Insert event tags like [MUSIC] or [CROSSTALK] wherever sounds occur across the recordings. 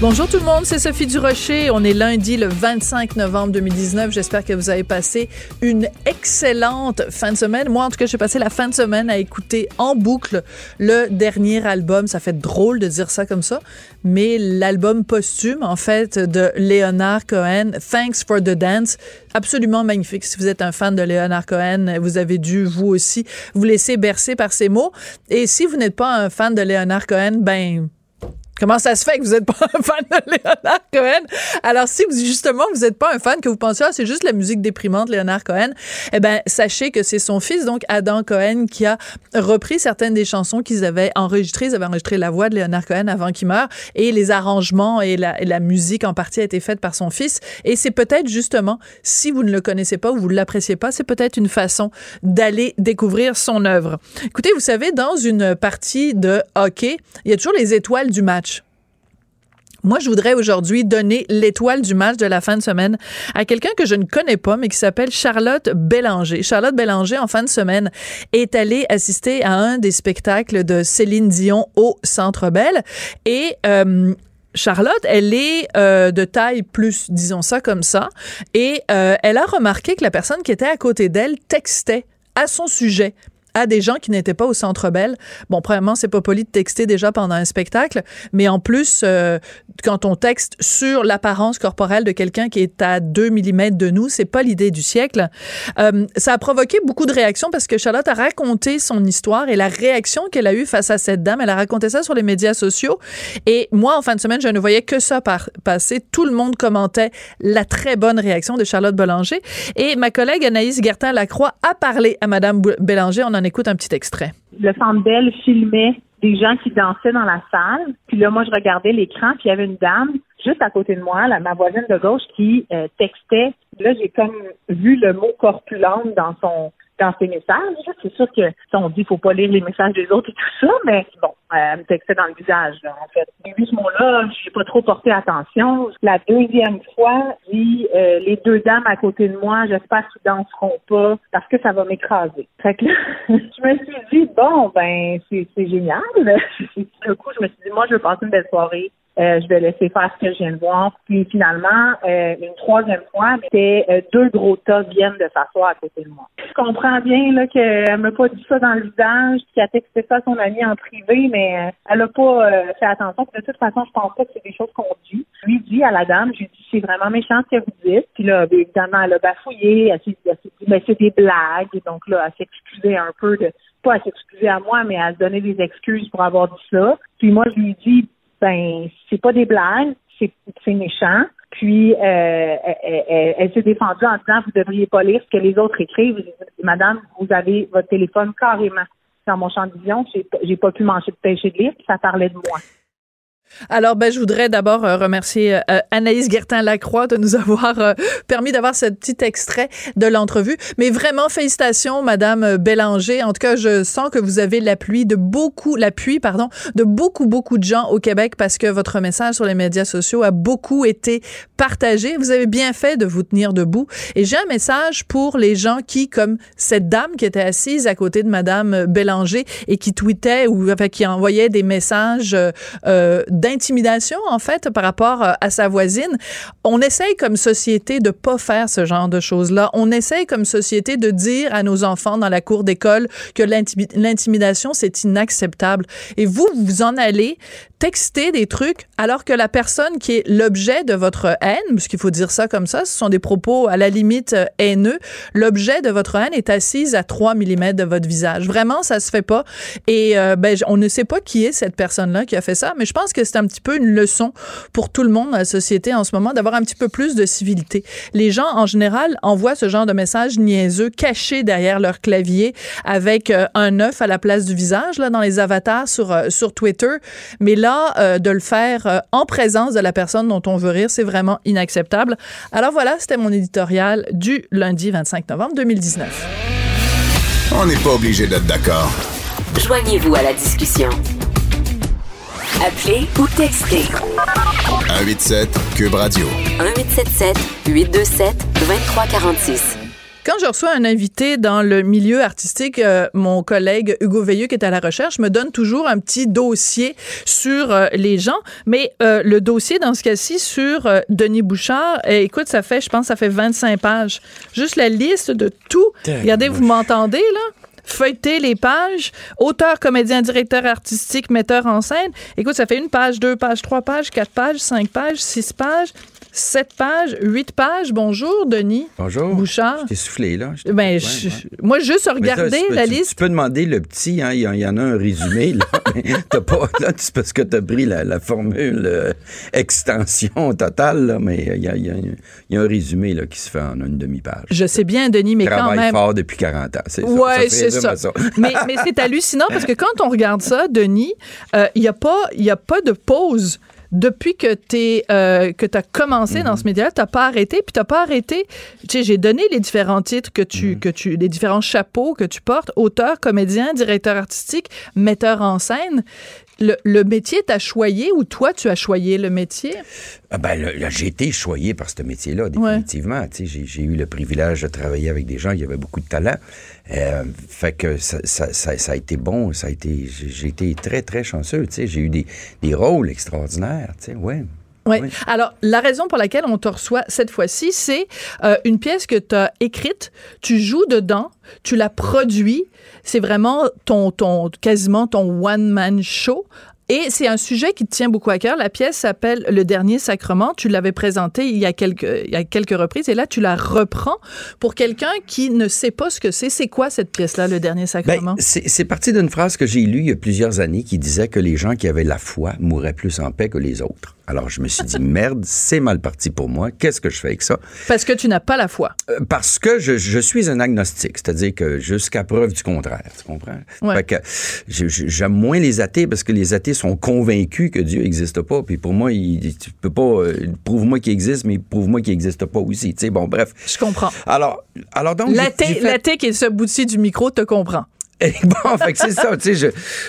Bonjour tout le monde, c'est Sophie Durocher. On est lundi le 25 novembre 2019. J'espère que vous avez passé une excellente fin de semaine. Moi, en tout cas, j'ai passé la fin de semaine à écouter en boucle le dernier album. Ça fait drôle de dire ça comme ça, mais l'album posthume, en fait, de Leonard Cohen, Thanks for the Dance. Absolument magnifique. Si vous êtes un fan de Leonard Cohen, vous avez dû, vous aussi, vous laisser bercer par ses mots. Et si vous n'êtes pas un fan de Leonard Cohen, ben, Comment ça se fait que vous n'êtes pas un fan de Leonard Cohen? Alors, si justement, vous n'êtes pas un fan, que vous pensez, ah, c'est juste la musique déprimante, Leonard Cohen, eh ben, sachez que c'est son fils, donc Adam Cohen, qui a repris certaines des chansons qu'ils avaient enregistrées. Ils avaient enregistré la voix de Leonard Cohen avant qu'il meure et les arrangements et la, la musique en partie a été faite par son fils. Et c'est peut-être justement, si vous ne le connaissez pas ou vous ne l'appréciez pas, c'est peut-être une façon d'aller découvrir son œuvre. Écoutez, vous savez, dans une partie de hockey, il y a toujours les étoiles du match. Moi, je voudrais aujourd'hui donner l'étoile du match de la fin de semaine à quelqu'un que je ne connais pas, mais qui s'appelle Charlotte Bélanger. Charlotte Bélanger, en fin de semaine, est allée assister à un des spectacles de Céline Dion au Centre Bell. Et euh, Charlotte, elle est euh, de taille plus, disons ça comme ça, et euh, elle a remarqué que la personne qui était à côté d'elle textait à son sujet à des gens qui n'étaient pas au Centre Bell. Bon, premièrement, c'est pas poli de texter déjà pendant un spectacle, mais en plus, euh, quand on texte sur l'apparence corporelle de quelqu'un qui est à 2 mm de nous, c'est pas l'idée du siècle. Euh, ça a provoqué beaucoup de réactions parce que Charlotte a raconté son histoire et la réaction qu'elle a eue face à cette dame. Elle a raconté ça sur les médias sociaux. Et moi, en fin de semaine, je ne voyais que ça passer. Tout le monde commentait la très bonne réaction de Charlotte Bélanger. Et ma collègue Anaïs Gertin-Lacroix a parlé à Madame Bélanger. On en écoute un petit extrait. Le Centre Bell filmait des gens qui dansaient dans la salle. Puis là, moi, je regardais l'écran, puis il y avait une dame juste à côté de moi, ma voisine de gauche, qui euh, textait. Là, j'ai comme vu le mot corpulente dans son dans ses messages. C'est sûr que on dit faut pas lire les messages des autres et tout ça, mais bon, elle me textait dans le visage, en fait. J'ai vu ce mot-là, j'ai pas trop porté attention. La deuxième fois, dit euh, les deux dames à côté de moi, j'espère qu'ils danseront pas parce que ça va m'écraser. Fait que là, [LAUGHS] je me suis dit bon ben c'est génial. [LAUGHS] du coup, je me suis dit moi je vais passer une belle soirée euh, je vais laisser faire ce que je viens de voir. Puis finalement, euh, une troisième fois, c'était euh, deux gros tas viennent de s'asseoir à côté de moi. Je comprends bien là qu'elle m'a pas dit ça dans le visage, qu'elle a texté ça à son ami en privé, mais elle a pas fait attention. de toute façon, je pense pas que c'est des choses qu'on dit. Je lui dis à la dame, je lui dis c'est vraiment méchant ce que vous dites. Puis là, bien, évidemment, elle a bafouillé, elle s'est dit mais c'est des blagues. Donc là, elle s'est excusée un peu de pas à s'excuser à moi, mais à se donner des excuses pour avoir dit ça. Puis moi, je lui dis ben c'est pas des blagues, c'est méchant. Puis euh, elle, s'est défendue en disant vous devriez pas lire ce que les autres écrivent. Madame, vous avez votre téléphone carrément dans mon champ de vision. J'ai pas pu manger de pêcher de lire, puis ça parlait de moi. Alors, ben, je voudrais d'abord euh, remercier euh, Anaïs Guertin-Lacroix de nous avoir euh, permis d'avoir ce petit extrait de l'entrevue. Mais vraiment, félicitations, Madame Bélanger. En tout cas, je sens que vous avez l'appui de beaucoup, l'appui, pardon, de beaucoup, beaucoup de gens au Québec parce que votre message sur les médias sociaux a beaucoup été partagé. Vous avez bien fait de vous tenir debout. Et j'ai un message pour les gens qui, comme cette dame qui était assise à côté de Madame Bélanger et qui tweetait ou enfin, qui envoyait des messages euh, d'intimidation, en fait, par rapport euh, à sa voisine. On essaye comme société de pas faire ce genre de choses-là. On essaye comme société de dire à nos enfants dans la cour d'école que l'intimidation, c'est inacceptable. Et vous, vous en allez texter des trucs alors que la personne qui est l'objet de votre haine, puisqu'il faut dire ça comme ça, ce sont des propos à la limite euh, haineux, l'objet de votre haine est assise à 3 mm de votre visage. Vraiment, ça se fait pas. Et euh, ben, on ne sait pas qui est cette personne-là qui a fait ça, mais je pense que c'est un petit peu une leçon pour tout le monde dans la société en ce moment d'avoir un petit peu plus de civilité. Les gens, en général, envoient ce genre de messages niaiseux cachés derrière leur clavier avec euh, un œuf à la place du visage, là, dans les avatars sur, sur Twitter. Mais là, euh, de le faire euh, en présence de la personne dont on veut rire, c'est vraiment inacceptable. Alors voilà, c'était mon éditorial du lundi 25 novembre 2019. On n'est pas obligé d'être d'accord. Joignez-vous à la discussion. Appelez ou textez 187 Cube Radio. 1877 827 2346. Quand je reçois un invité dans le milieu artistique, euh, mon collègue Hugo Veilleux, qui est à la recherche, me donne toujours un petit dossier sur euh, les gens. Mais euh, le dossier, dans ce cas-ci, sur euh, Denis Bouchard, écoute, ça fait, je pense, ça fait 25 pages. Juste la liste de tout. Regardez, vous m'entendez, là? Feuilleter les pages, auteur, comédien, directeur artistique, metteur en scène. Écoute, ça fait une page, deux pages, trois pages, quatre pages, cinq pages, six pages, sept pages, huit pages. Bonjour, Denis. Bonjour. Bouchard. Je t'ai soufflé, là. Je Ben, je- moi, juste ça, regarder tu peux- la tu- liste. Tu peux demander le petit, hein, il y, en- a un résumé, là. [LAUGHS] pas, là, c'est parce que t'as pris la, la formule euh, extension totale, là, mais il y a, il y a- il y a un résumé, là, qui se fait en une demi-page. Je sais bien, Denis, mais quand Travaille même. fort depuis 40 ans, c'est ça. Ouais, c'est ça. mais mais c'est hallucinant parce que quand on regarde ça, Denis, euh, il n'y a, pas- il y a pas de pause. Depuis que tu euh, que as commencé dans ce Mhm. média, tu n'as pas arrêté, puis tu n'as pas arrêté. Tu sais, j'ai donné les différents titres que tu, Mhm. que tu, les différents chapeaux que tu portes auteur, comédien, directeur artistique, metteur en scène. Le, le métier t'a choyé ou toi, tu as choyé le métier? Ah ben, là, j'ai été choyé par ce métier-là, définitivement. Tu sais, J'ai, j'ai eu le privilège de travailler avec des gens qui avaient beaucoup de talent. Euh, fait que ça, ça- ça- ça a été bon, ça a été, j'ai, été très, très chanceux. tu sais. J'ai eu des, des rôles extraordinaires. Ouais. Oui. Alors, la raison pour laquelle on te reçoit cette fois-ci, c'est euh, une pièce que tu as écrite, tu joues dedans, tu la produis, c'est vraiment ton, ton, quasiment ton one-man show. Et c'est un sujet qui te tient beaucoup à cœur. La pièce s'appelle Le Dernier Sacrement. Tu l'avais présentée il y, a quelques, il y a quelques reprises et là, tu la reprends pour quelqu'un qui ne sait pas ce que c'est. C'est quoi cette pièce-là, Le Dernier Ben, Sacrement? c'est, c'est parti d'une phrase que j'ai lue il y a plusieurs années qui disait que les gens qui avaient la foi mouraient plus en paix que les autres. Alors, je me suis dit, [LAUGHS] merde, c'est mal parti pour moi. Qu'est-ce que je fais avec ça? Parce que tu n'as pas la foi. Euh, Parce que je, je suis un agnostique, c'est-à-dire que jusqu'à preuve du contraire, tu comprends? Ouais. Fait que j'aime moins les athées parce que les athées sont convaincus que Dieu n'existe pas. Puis pour moi, il, tu peux pas. euh, prouve-moi qu'il existe, mais prouve-moi qu'il n'existe pas aussi. Tu sais, bon, bref. Je comprends. Alors, alors donc. L'athée fait- qui est ce bout du micro te comprend. Et [LAUGHS] bon, fait que c'est ça, tu sais. Je...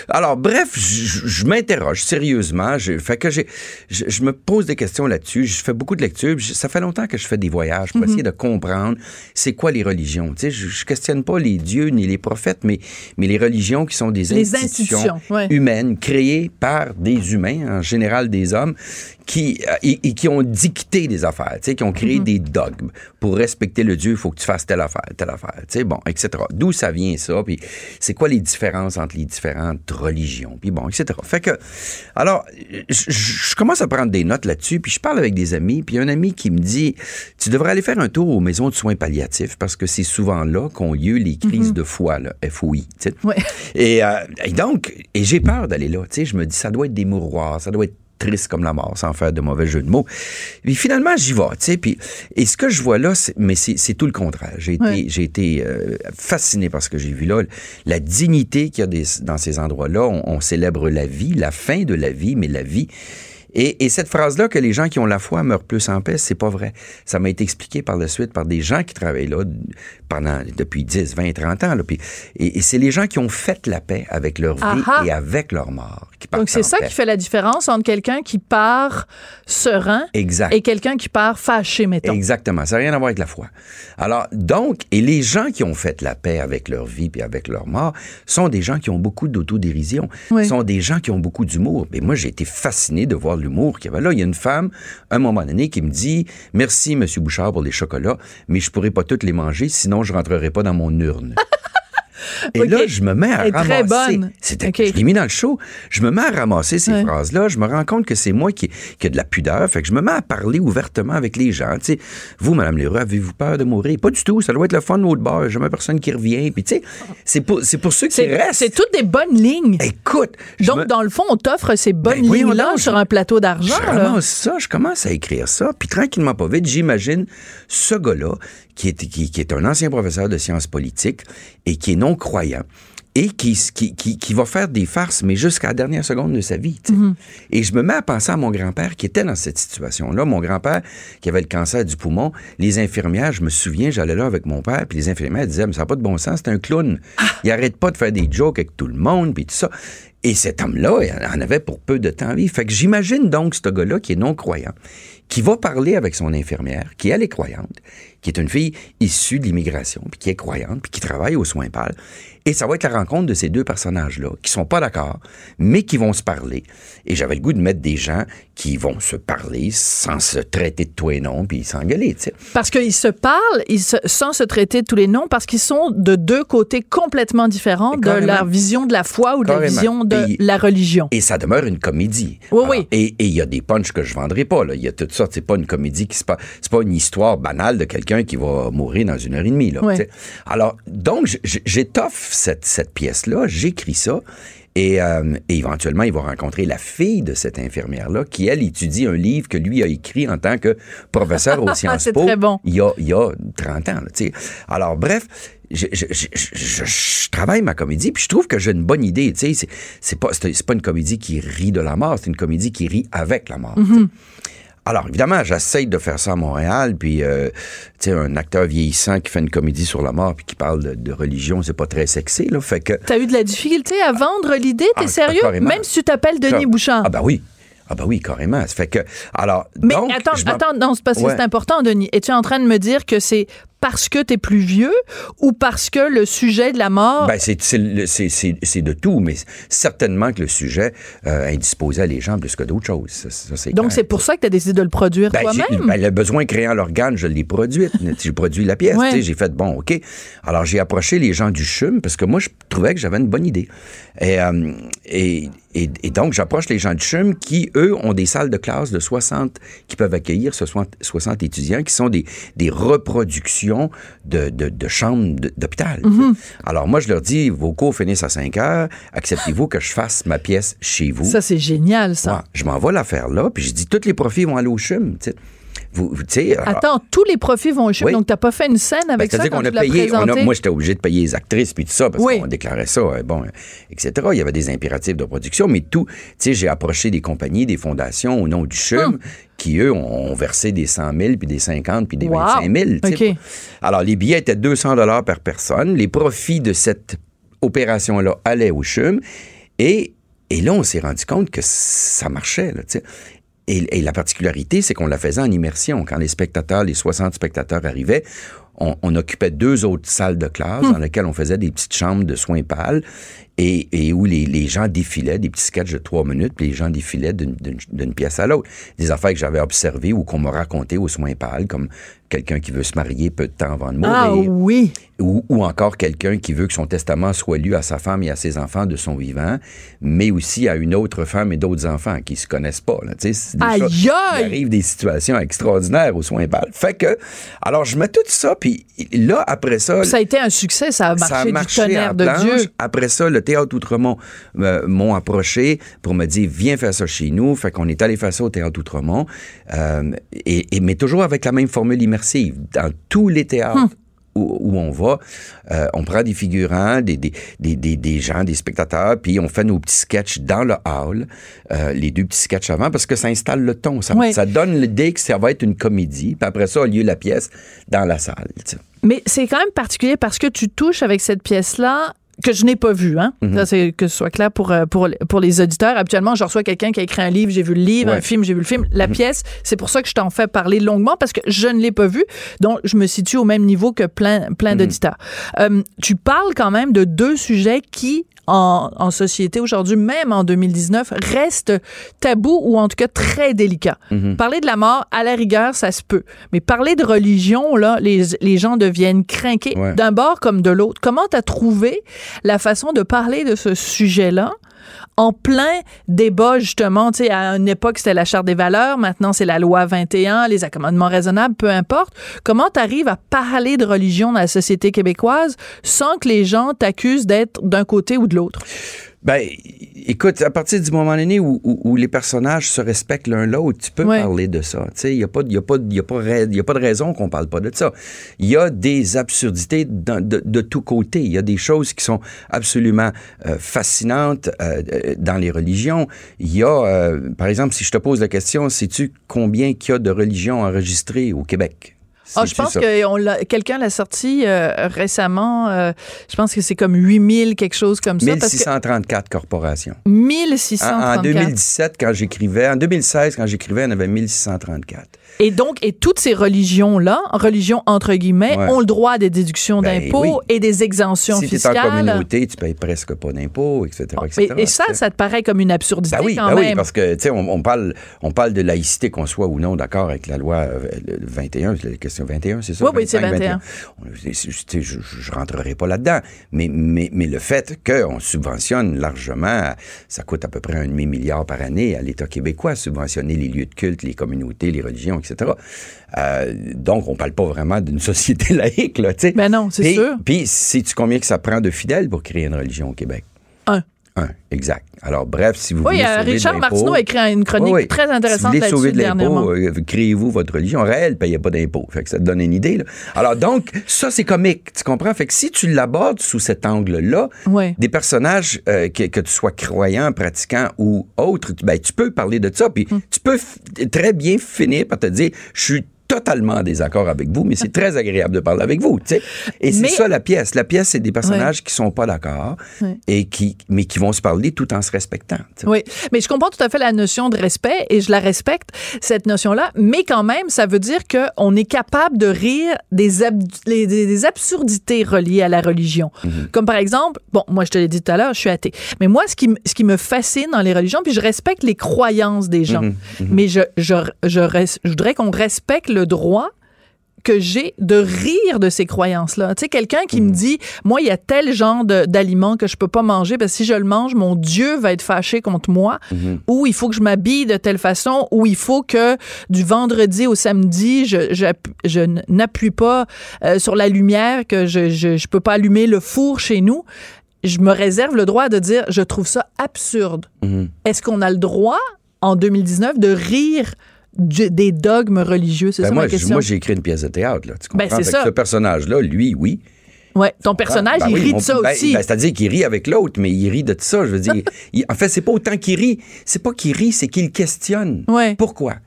Alors, bref, je, je m'interroge sérieusement. Je... Fait que j'ai, je, je me pose des questions là-dessus. Je fais beaucoup de lectures. Ça fait longtemps que je fais des voyages pour essayer de comprendre c'est quoi les religions. Tu sais, je, je questionne pas les dieux ni les prophètes, mais, mais les religions qui sont des Les institutions, institutions, ouais. humaines créées par des humains, en général des hommes, qui, euh, et, et qui ont dicté des affaires, tu sais, qui ont créé des dogmes. Pour respecter le Dieu, il faut que tu fasses telle affaire, telle affaire, tu sais, bon, etc. D'où ça vient ça, puis c'est quoi les différences entre les différentes religions, puis bon, etc. Fait que, alors, je, commence à prendre des notes là-dessus, puis je parle avec des amis, puis un ami qui me dit, tu devrais aller faire un tour aux maisons de soins palliatifs, parce que c'est souvent là qu'ont lieu les crises de foi, là, FOI, tu sais. Ouais. Et, euh, et donc, et j'ai peur d'aller là. Tu sais, je me dis, ça doit être des mouroirs, ça doit être triste comme la mort, sans faire de mauvais jeu de mots. Puis finalement, j'y vais, tu sais. Puis, et ce que je vois là, c'est- mais c'est tout le contraire. J'ai été, été euh, fasciné par ce que j'ai vu là. La dignité qu'il y a des- dans ces endroits-là. On, on célèbre la vie, la fin de la vie, mais la vie. Et, et cette phrase-là, que les gens qui ont la foi meurent plus en paix, c'est pas vrai. Ça m'a été expliqué par la suite par des gens qui travaillent là pendant, depuis 10, 20, 30 ans. Là. Puis, et et c'est les gens qui ont fait la paix avec leur vie Aha. et avec leur mort. Qui Donc, c'est ça paix. qui fait la différence entre quelqu'un qui part serein Exact. et quelqu'un qui part fâché, mettons. Exactement. Ça n'a rien à voir avec la foi. Alors, donc, et les gens qui ont fait la paix avec leur vie et avec leur mort sont des gens qui ont beaucoup d'autodérision, Oui. sont des gens qui ont beaucoup d'humour. Mais moi, j'ai été fasciné de voir Il y a une femme, un moment donné, qui me dit Merci, Monsieur Bouchard, pour les chocolats, mais je pourrais pas toutes les manger, sinon je rentrerai pas dans mon urne. Et là, je me mets à Elle est très ramasser. bonne. C'était, Ok. Je l'ai mis dans le show. Je me mets à ramasser ces Ouais. phrases-là. Je me rends compte que c'est moi qui, qui ai de la pudeur. Fait que je me mets à parler ouvertement avec les gens. Vous, Madame Leroy, avez-vous peur de mourir? Pas du tout. Ça doit être le fun au bord. Jamais personne qui revient. Puis, tu sais, c'est pour, c'est pour ceux qui C'est restent. c'est toutes des bonnes lignes. Écoute. Donc, me- dans le fond, on t'offre ces bonnes Ben, voyons lignes-là sur un plateau d'argent. Je là. ça, je commence à écrire ça, puis tranquillement, pas vite, j'imagine ce gars-là, qui est, qui, qui est un ancien professeur de sciences politiques et qui est non-croyant, et qui, qui, qui, qui va faire des farces, mais jusqu'à la dernière seconde de sa vie. sais. Et je me mets à penser à mon grand-père qui était dans cette situation-là. Mon grand-père qui avait le cancer du poumon, les infirmières, je me souviens, j'allais là avec mon père, puis les infirmières disaient, mais ça n'a pas de bon sens, c'est un clown. Il arrête pas de faire des jokes avec tout le monde, puis tout ça. Et cet homme-là, il en avait pour peu de temps à vivre. Fait que j'imagine donc ce gars-là qui est non-croyant, qui va parler avec son infirmière, qui elle est croyante, qui est une fille issue de l'immigration, puis qui est croyante, puis qui travaille aux soins pâles. Et ça va être la rencontre de ces deux personnages-là, qui sont pas d'accord, mais qui vont se parler. Et j'avais le goût de mettre des gens qui vont se parler sans se traiter de toi et non, puis s'engueuler, tu sais. Parce qu'ils se parlent ils se- sans se traiter de tous les noms, parce qu'ils sont de deux côtés complètement différents de la vision de la foi ou de la vision de Et- la religion. Et ça demeure une comédie. Oui, Alors, oui. Et il y a des punchs que je vendrai pas. Là. Il y a tout ça. C'est pas une comédie qui se passe. C'est pas une histoire banale de quelqu'un qui va mourir dans une heure et demie. Là, Oui. Alors, donc, j'étoffe cette, cette pièce-là. J'écris ça. Et, euh, et éventuellement, il va rencontrer la fille de cette infirmière-là qui, elle, étudie un livre que lui a écrit en tant que professeur au [LAUGHS] Sciences Po. très bon. Il y a, il y a 30 ans. là. Alors, bref, je, je- je- je- je travaille ma comédie, puis je trouve que j'ai une bonne idée. tu sais. C'est, pas, une comédie qui rit de la mort, c'est une comédie qui rit avec la mort. sais. Alors, évidemment, j'essaye de faire ça à Montréal, puis, euh, tu sais, un acteur vieillissant qui fait une comédie sur la mort, puis qui parle de, de religion, c'est pas très sexy, là. Fait que. T'as eu de la difficulté à vendre l'idée, t'es Ah, sérieux? carrément. Même si tu t'appelles Denis Bouchard. Ah, ben oui. Ah, ben oui, carrément. Ça fait que. Alors. Mais donc, attends, attends, non, c'est parce que c'est important, Denis. Es-tu en train de me dire que c'est parce que t'es plus vieux ou parce que le sujet de la mort. Ben, c'est, c'est, de tout, mais certainement que le sujet euh, indisposait les gens plus que d'autres choses. Ça, ça, c'est Donc, c'est pour ça que t'as décidé de le produire Ben, toi-même. ben, le besoin créant l'organe, je l'ai produit. [LAUGHS] j'ai produit la pièce. Ouais. tu J'ai fait, bon, OK. Alors, j'ai approché les gens du CHUM parce que moi, je trouvais que j'avais une bonne idée. Et, euh, et, et, et donc, j'approche les gens du CHUM qui, eux, ont des salles de classe de 60, qui peuvent accueillir 60, 60 étudiants, qui sont des, des reproductions de, de, de chambres d- d'hôpital. Mm-hmm. Alors, moi, je leur dis, vos cours finissent à 5 heures. Acceptez-vous que je fasse ma pièce chez vous? Ça, c'est génial, ça. Ouais, je m'en vais la faire là, puis je dis, tous les profits vont aller au CHUM. Vous, vous- alors- Attends, tous les profits vont au chute, Oui. donc t'as pas fait une scène ben, avec ça C'est-à-dire quand a payé, on a- présenté? moi j'étais obligé de payer les actrices puis tout ça parce Oui. qu'on déclarait ça, euh, bon, euh, etc. Il y avait des impératifs de production, mais tout, tu sais, j'ai approché des compagnies, des fondations au nom du CHUM Hum. qui, eux, ont, versé des 100 000, puis des 50, puis des Wow. 25 000. tu sais. OK. Alors, les billets étaient 200 dollars par personne. Les profits de cette opération-là allaient au CHUM. Et, et là, on s'est rendu compte que ça marchait, là. Et, la particularité, c'est qu'on la faisait en immersion. Quand les spectateurs, les 60 spectateurs arrivaient, on, on occupait deux autres salles de classe dans lesquelles on faisait des petites chambres de soins pâles et, et où les, les gens défilaient, des petits sketchs de trois minutes, puis les gens défilaient d'une- pièce à l'autre. Des affaires que j'avais observées ou qu'on m'a racontées aux soins pâles, comme quelqu'un qui veut se marier peu de temps avant de mourir. Ah oui. Ou, ou encore quelqu'un qui veut que son testament soit lu à sa femme et à ses enfants de son vivant, mais aussi à une autre femme et d'autres enfants qui se connaissent pas. Là. Des Aïe, choses- Il arrive des situations extraordinaires aux soins pâles. Fait que, alors je mets tout ça, puis là, après ça... Ça a été un succès, ça a marché, Ça a marché du tonnerre à de. Dieu. Après ça, le Théâtre Outremont euh, m'ont approché pour me dire viens faire ça chez nous. Fait qu'on est allé faire ça au Théâtre Outremont, euh, et, et- mais toujours avec la même formule immersive. Dans tous les théâtres Hum. Où, où on va, euh, on prend des figurants, des, des, des, des, gens, des spectateurs, puis on fait nos petits sketchs dans le hall, euh, les deux petits sketchs avant, parce que ça installe le ton. Ça, Oui. ça donne l'idée que ça va être une comédie, puis après ça a lieu la pièce dans la salle. Mais c'est quand même particulier parce que tu touches avec cette pièce-là que je n'ai pas vue, hein. Mhm. Ça, c'est que ce soit clair pour, euh, pour, pour les auditeurs. Habituellement, je reçois quelqu'un qui a écrit un livre, j'ai vu le livre, Ouais. un film, j'ai vu le film. La pièce, c'est pour ça que je t'en fais parler longuement parce que je ne l'ai pas vue. Donc, je me situe au même niveau que plein, plein d'auditeurs. Euh, tu parles quand même de deux sujets qui, en, en société aujourd'hui, même en 2019, restent tabous ou en tout cas très délicats. Parler de la mort, à la rigueur, ça se peut. Mais parler de religion, là, les, les gens deviennent craqués Ouais. d'un bord comme de l'autre. Comment tu as trouvé la façon de parler de ce sujet-là en plein débat, justement, tu sais, à une époque, c'était la Charte des valeurs, maintenant, c'est la loi 21, les accommodements raisonnables, peu importe. Comment tu à parler de religion dans la société québécoise sans que les gens t'accusent d'être d'un côté ou de l'autre? Ben, écoute, à partir du moment donné où, où- où les personnages se respectent l'un l'autre, tu peux Ouais. parler de ça. Tu sais, il n'y a, pas- y a, pas- y a, pas rai- y a pas de raison qu'on parle pas de ça. Il y a des absurdités de, de tous côtés. Il y a des choses qui sont absolument euh, fascinantes euh, euh, dans les religions. Il y a, euh, par exemple, si je te pose la question, sais-tu combien qu'il y a de religions enregistrées au Québec? Ah, je pense ça? que on l'a- quelqu'un l'a sorti euh, récemment. euh, je pense que c'est comme 8000, quelque chose comme ça. Parce que 1634 corporations. 1634. En, en 2017, quand j'écrivais, en 2016, quand j'écrivais, on avait 1634. Et donc, et toutes ces religions-là, religions entre guillemets, Ouais. ont le droit des déductions Ben d'impôts oui. et des exemptions Si tu es en fiscales. communauté, tu payes presque pas d'impôts, etc., etc. et, et ça, ça te paraît comme une absurdité Ben oui, quand ben oui, même. parce que, tu sais, on, on parle, on parle de laïcité, qu'on soit ou non d'accord avec la loi euh, le 21, c'est la question 21, c'est ça? Oui, oui, c'est 25, 21. On- c'est- c'est- tu sais, Je, je, je rentrerai pas là-dedans, mais, mais, mais le fait qu'on subventionne largement, ça coûte à peu près un demi-milliard par année à l'État québécois, subventionner les lieux de culte, les communautés, les religions, etc. Euh, donc, on parle pas vraiment d'une [LAUGHS] société laïque, là, tu sais. Ben non, c'est sûr. Puis, sais-tu combien que ça prend de fidèles pour créer une religion au Québec? Un. Exact. Alors, bref, si vous Oui, voulez euh, sauver de Richard Martineau a écrit une chronique Oui, oui. très intéressante Si vous voulez sauver de l'impôt, euh, créez-vous votre religion. Réel, ne payez pas d'impôt. Fait que ça te donne une idée. là. Alors, donc, ça, c'est comique. Tu comprends? Fait que si tu l'abordes sous cet angle-là, des personnages, euh, que, que tu sois croyant, pratiquant ou autre, tu- ben, tu peux parler de ça. Puis Hum. tu peux très bien finir par te dire, je suis totalement en désaccord avec vous, mais c'est très agréable de parler avec vous, tu sais. Et c'est Mais- ça la pièce. La pièce, c'est des personnages qui sont pas d'accord, et qui, mais qui vont se parler tout en se respectant. Oui, mais je comprends tout à fait la notion de respect et je la respecte, cette notion-là, mais quand même, ça veut dire qu'on est capable de rire des, ab- les- des, des absurdités reliées à la religion. Mhm. Comme par exemple, bon, moi je te l'ai dit tout à l'heure, je suis athée, mais moi ce qui, ce qui me fascine dans les religions, puis je respecte les croyances des gens, Mhm. mais je, je, je, res- je voudrais qu'on respecte le droit que j'ai de rire de ces croyances-là. Tu sais, quelqu'un qui me dit, moi, il y a tel genre d'aliments que je peux pas manger parce que si je le mange, mon Dieu va être fâché contre moi, Mhm. ou il faut que je m'habille de telle façon, ou il faut que du vendredi au samedi, je, n'appuie pas euh, sur la lumière, que je, je, je peux pas allumer le four chez nous. Je me réserve le droit de dire, je trouve ça absurde. Mhm. Est-ce qu'on a le droit, en 2019, de rire du- des dogmes religieux? C'est Ben ça moi, ma question? moi, j'ai écrit une pièce de théâtre, là. Tu Ben, comprends? ça. Ce personnage-là, lui, oui. Ouais, ton personnage, Ben il oui, rit de ça ben- aussi. ben, C'est-à-dire qu'il rit avec l'autre, mais il rit de ça. Je veux dire, [LAUGHS] il- en fait, c'est pas autant qu'il rit. C'est pas qu'il rit, c'est qu'il questionne. Ouais. Pourquoi?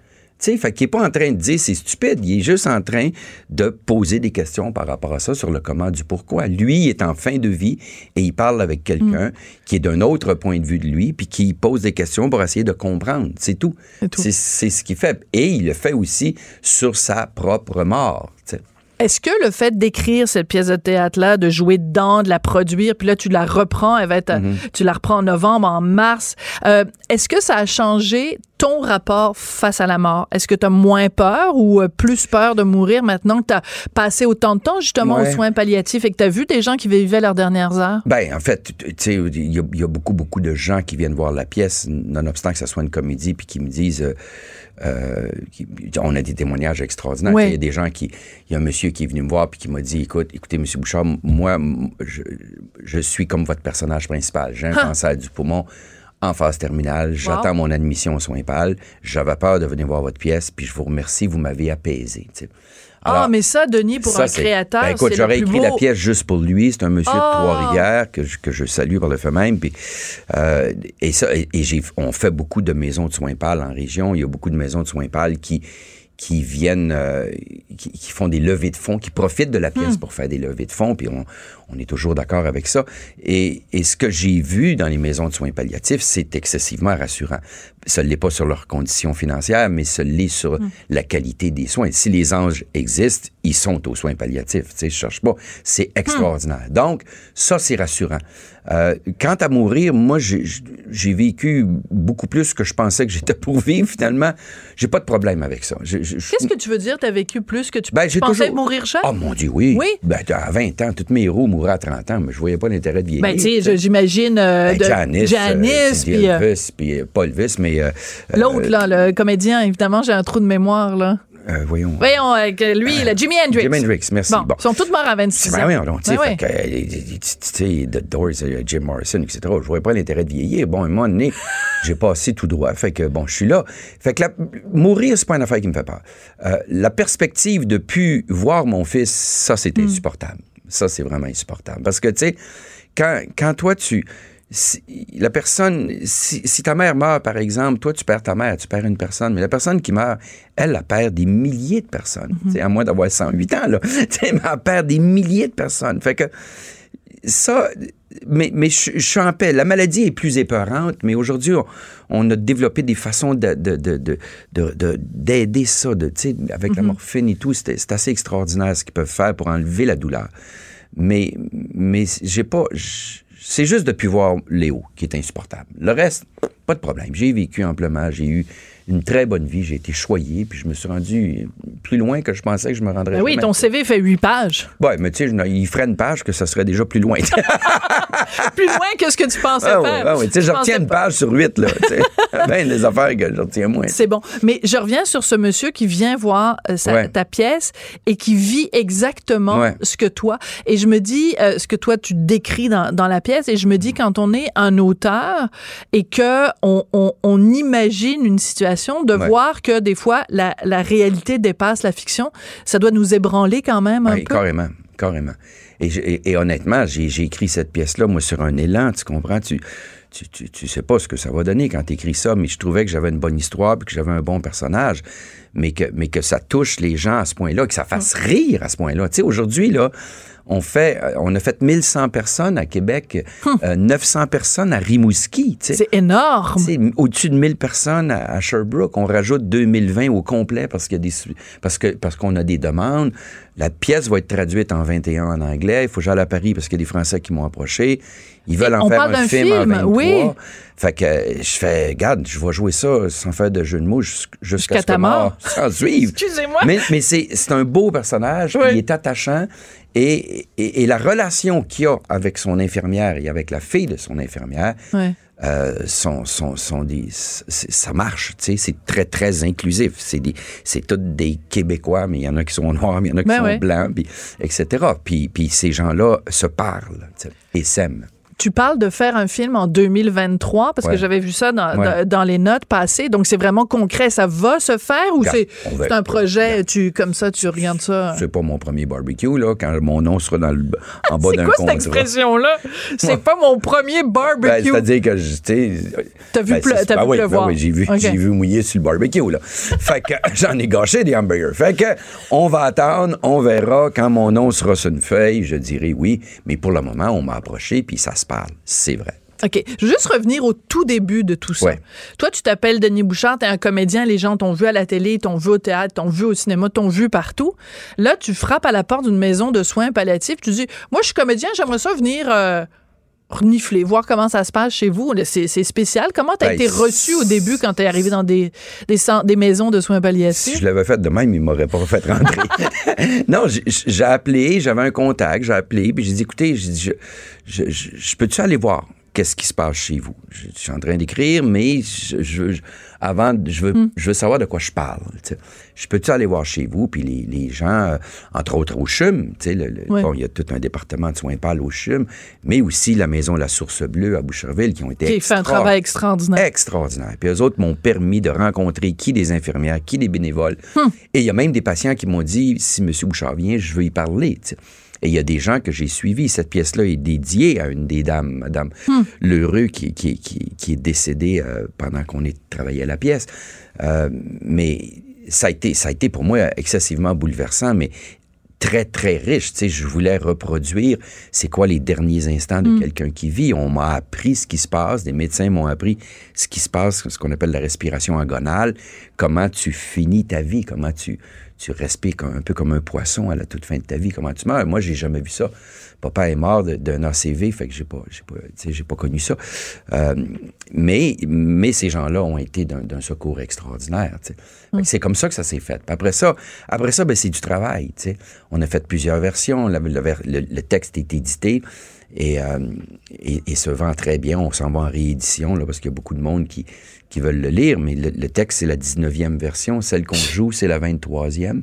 Sais, fait qu'il est pas en train de dire c'est stupide, il est juste en train de poser des questions par rapport à ça sur le comment du pourquoi. Lui il est en fin de vie et il parle avec quelqu'un Mm. qui est d'un autre point de vue de lui, puis qui pose des questions pour essayer de comprendre. C'est tout. C'est ce qu'il fait. Et il le fait aussi sur sa propre mort. Est-ce que le fait d'écrire cette pièce de théâtre-là, de jouer dedans, de la produire, puis là, tu la reprends, elle va être, Mm-hmm. tu la reprends en novembre, en mars, euh, est-ce que ça a changé ton rapport face à la mort? Est-ce que tu as moins peur ou euh, plus peur de mourir maintenant que tu as passé autant de temps justement Ouais. aux soins palliatifs et que tu as vu des gens qui vivaient leurs dernières heures? Ben, en fait, tu sais, il y, a- il y a beaucoup, beaucoup de gens qui viennent voir la pièce, nonobstant que ce soit une comédie, puis qui me disent, euh, euh, qui- on a des témoignages extraordinaires. Il y a des gens qui, il y a un monsieur qui est venu me voir puis qui m'a dit, écoute, écoutez, Monsieur Bouchard, moi, je, je suis comme votre personnage principal. J'ai un cancer du poumon en phase terminale. J'attends mon admission aux soins pâles. J'avais peur de venir voir votre pièce, puis je vous remercie, vous m'avez apaisé. Ah, mais ça, Denis, pour ça, un c'est- créateur, Ben, écoute, j'aurais écrit la pièce juste pour lui. C'est un monsieur Ah! de Trois-Rivières que je, que je salue par le fait même. Puis, euh, et ça, et, et j'ai, on fait beaucoup de maisons de soins pâles en région. Il y a beaucoup de maisons de soins pâles qui qui viennent, euh, qui, qui font des levées de fonds, qui profitent de la pièce pour faire des levées de fonds, puis on, on est toujours d'accord avec ça. Et, et ce que j'ai vu dans les maisons de soins palliatifs, c'est excessivement rassurant. Ça ne l'est pas sur leurs conditions financières, mais ça l'est sur la qualité des soins. Si les anges existent, ils sont aux soins palliatifs. Tu sais, je cherche pas. C'est extraordinaire. Donc, ça, c'est rassurant. Euh, quant à mourir, moi, j'ai vécu beaucoup plus que je pensais que j'étais pour vivre. Finalement, j'ai pas de problème avec ça. Qu'est-ce que tu veux dire, tu as vécu plus que tu, ben, tu pensais toujours... mourir jeune? Oh mon Dieu, oui. Oui? Ben, à 20 ans, toutes mes héros à 30 ans, mais je voyais pas l'intérêt de vieillir. Ben, tu sais, je- j'imagine euh, Ben, Janice, Janice, euh, Cindy puis euh, Elvis, puis euh, pas Elvis, mais... l'autre, là, le comédien, évidemment, j'ai un trou de mémoire, là. Euh, voyons. Voyons, euh, que lui, le Jimi Hendrix. Jimi Hendrix, merci. Bon, Bon. Ils sont tous morts à 26 ans. Ben oui, on, tu sais, Ben oui. The Doors, Jim Morrison, etc. Je voyais pas l'intérêt de vieillir. Bon, à un moment donné, [LAUGHS] j'ai passé tout droit. Fait que, bon, je suis là. Fait que la- mourir, c'est pas une affaire qui me fait peur. Euh, la perspective de plus voir mon fils, ça, c'est Hmm. insupportable. Ça, c'est vraiment insupportable. Parce que, tu sais, quand, quand toi, tu... si- la personne, si, si ta mère meurt, par exemple, toi, tu perds ta mère, tu perds une personne, mais la personne qui meurt, elle, elle perd des milliers de personnes. Tu sais, À moins d'avoir 108 ans, là. [LAUGHS] Tu sais, mais elle perd des milliers de personnes. Fait que ça, mais, mais je, je suis en paix. La maladie est plus épeurante, mais aujourd'hui, on, on a développé des façons de, de, de, de- de- de- d'aider ça, de, sais, avec la morphine et tout. C'est, assez extraordinaire ce qu'ils peuvent faire pour enlever la douleur. Mais, mais j'ai pas. C'est juste depuis voir Léo qui est insupportable. Le reste, pas de problème. J'ai vécu amplement, j'ai eu une très bonne vie, j'ai été choyé, puis je me suis rendu plus loin que je pensais que je me rendrais. Ben oui, jamais. ton CV fait 8 pages. Ouais, mais tu sais, il ferait une page que ça serait déjà plus loin. [LAUGHS] Plus loin que ce que tu pensais Ah faire. ah ouais, tu sais, je retiens une pas. page sur huit, là. [LAUGHS] [LAUGHS] ben, des affaires que je retiens moins. C'est bon. Mais je reviens sur ce monsieur qui vient voir euh, sa- Ouais. ta pièce et qui vit exactement Ouais. ce que toi. Et je me dis, euh, ce que toi, tu décris dans, dans la pièce, et je me dis, quand on est un auteur et que on, on, on imagine une situation, de Ouais. voir que des fois, la, la réalité dépasse la fiction, ça doit nous ébranler quand même un peu. carrément, carrément. Et, et- et honnêtement, j'ai écrit cette pièce-là, moi, sur un élan, tu comprends? Tu, tu, tu, tu sais pas ce que ça va donner quand tu écris ça, mais je trouvais que j'avais une bonne histoire puis que j'avais un bon personnage, mais que, mais que ça touche les gens à ce point-là, que ça fasse Mm. rire à ce point-là. Tu sais, aujourd'hui, là, on fait, euh, on a fait 1100 personnes à Québec, euh, 900 personnes à Rimouski. Hum. C'est énorme. Au-dessus de 1000 personnes à, à Sherbrooke. On rajoute 2020 au complet parce qu'il y a des su- parce que parce qu'on a des demandes. La pièce va être traduite en 21 en anglais. Il faut que j'aille à Paris parce qu'il y a des Français qui m'ont approché. Ils veulent en on faire parle un d'un film, en film, 23. oui. Fait que je fais, regarde, je vais jouer ça sans faire de jeu de mots jus- jusqu'à Jusqu'à ce ta que mort. [LAUGHS] sans suivre. Excusez-moi. Mais, mais c'est c'est un beau personnage, Oui. il est attachant. Et, et, et la relation qu'il a avec son infirmière et avec la fille de son infirmière, euh, sont, sont, sont des, c'est- ça marche, tu sais, c'est très, très inclusif. C'est des, c'est tous des Québécois, mais il y en a qui sont noirs, mais il y en a qui Ben sont ouais. blancs, puis, etc. Puis, puis ces gens-là se parlent et s'aiment. Tu parles de faire un film en 2023 parce Ouais. que j'avais vu ça dans, Ouais. dans, les notes passées. Donc c'est vraiment concret. Ça va se faire ou c'est c'est un projet, tu comme ça, tu regardes ça? C'est pas mon premier barbecue, là, quand mon nom sera dans le, en bas C'est d'un quoi cette contrat. expression-là? C'est pas mon premier Ben, barbecue. C'est-à-dire que, tu. T'as vu ben, c'est- t'as ben vu oui, pleuvoir. ben oui, j'ai vu, j'ai vu mouiller sur le barbecue, là. fait que [LAUGHS] j'en ai gâché des hamburgers. Fait que on va attendre, on verra. Quand mon nom sera sur une feuille, je dirai oui. Mais pour le moment, on m'a approché, puis ça se parle. C'est vrai. OK. Je veux juste revenir au tout début de tout ça. Ouais. Toi, tu t'appelles Denis Bouchard, t'es un comédien, les gens t'ont vu à la télé, t'ont vu au théâtre, t'ont vu au cinéma, t'ont vu partout. Là, tu frappes à la porte d'une maison de soins palliatifs, tu dis, moi, je suis comédien, j'aimerais ça venir euh, renifler, voir comment ça se passe chez vous. C'est spécial. Comment t'as Ben, été reçu au début quand t'es arrivé dans des, des, maisons de soins Si palliatifs? je l'avais fait de même, il m'aurait pas fait rentrer. [LAUGHS] non, j'ai- j'ai appelé, j'avais un contact, j'ai appelé, puis j'ai dit, écoutez, je, je, je, je peux-tu aller voir? Qu'est-ce qui se passe chez vous? Je, je suis en train d'écrire, mais je, avant, je veux, je veux savoir de quoi je parle. Je peux-tu aller voir chez vous? Puis les, les gens, euh, entre autres au CHUM, le- le- bon, il y a tout un département de soins pâles au CHUM, mais aussi la maison La Source Bleue à Boucherville qui ont été Qui fait un travail extraordinaire. extraordinaire. Puis eux autres m'ont permis de rencontrer qui des infirmières, qui des bénévoles. Hum. Et il y a même des patients qui m'ont dit, si M. Bouchard vient, je veux y parler. Et il y a des gens que j'ai suivis. Cette pièce-là est dédiée à une des dames, Madame Hum. Lheureux, qui, qui, qui, qui est décédée euh, pendant qu'on est travaillé à la pièce. Euh, mais ça a, été, ça a été pour moi excessivement bouleversant, mais très, très riche. Tu sais, je voulais reproduire c'est quoi les derniers instants de quelqu'un qui vit. On m'a appris ce qui se passe, des médecins m'ont appris ce qui se passe, ce qu'on appelle la respiration agonale, comment tu finis ta vie, comment tu, tu respires un peu comme un poisson à la toute fin de ta vie, comment tu meurs? Moi, j'ai jamais vu ça. Papa est mort d'un ACV, fait que j'ai pas, j'ai pas, j'ai pas connu ça. Euh, mais, mais ces gens-là ont été d'un secours extraordinaire. que C'est comme ça que ça s'est fait. Puis après ça, après ça, ben, c'est du travail. tu sais. On a fait plusieurs versions. Le, le- le texte est édité. Et, euh, et, et se vend très bien. On s'en va en réédition là, parce qu'il y a beaucoup de monde qui, qui veulent le lire, mais le, le texte, c'est la 19e version. Celle qu'on joue, c'est la 23e.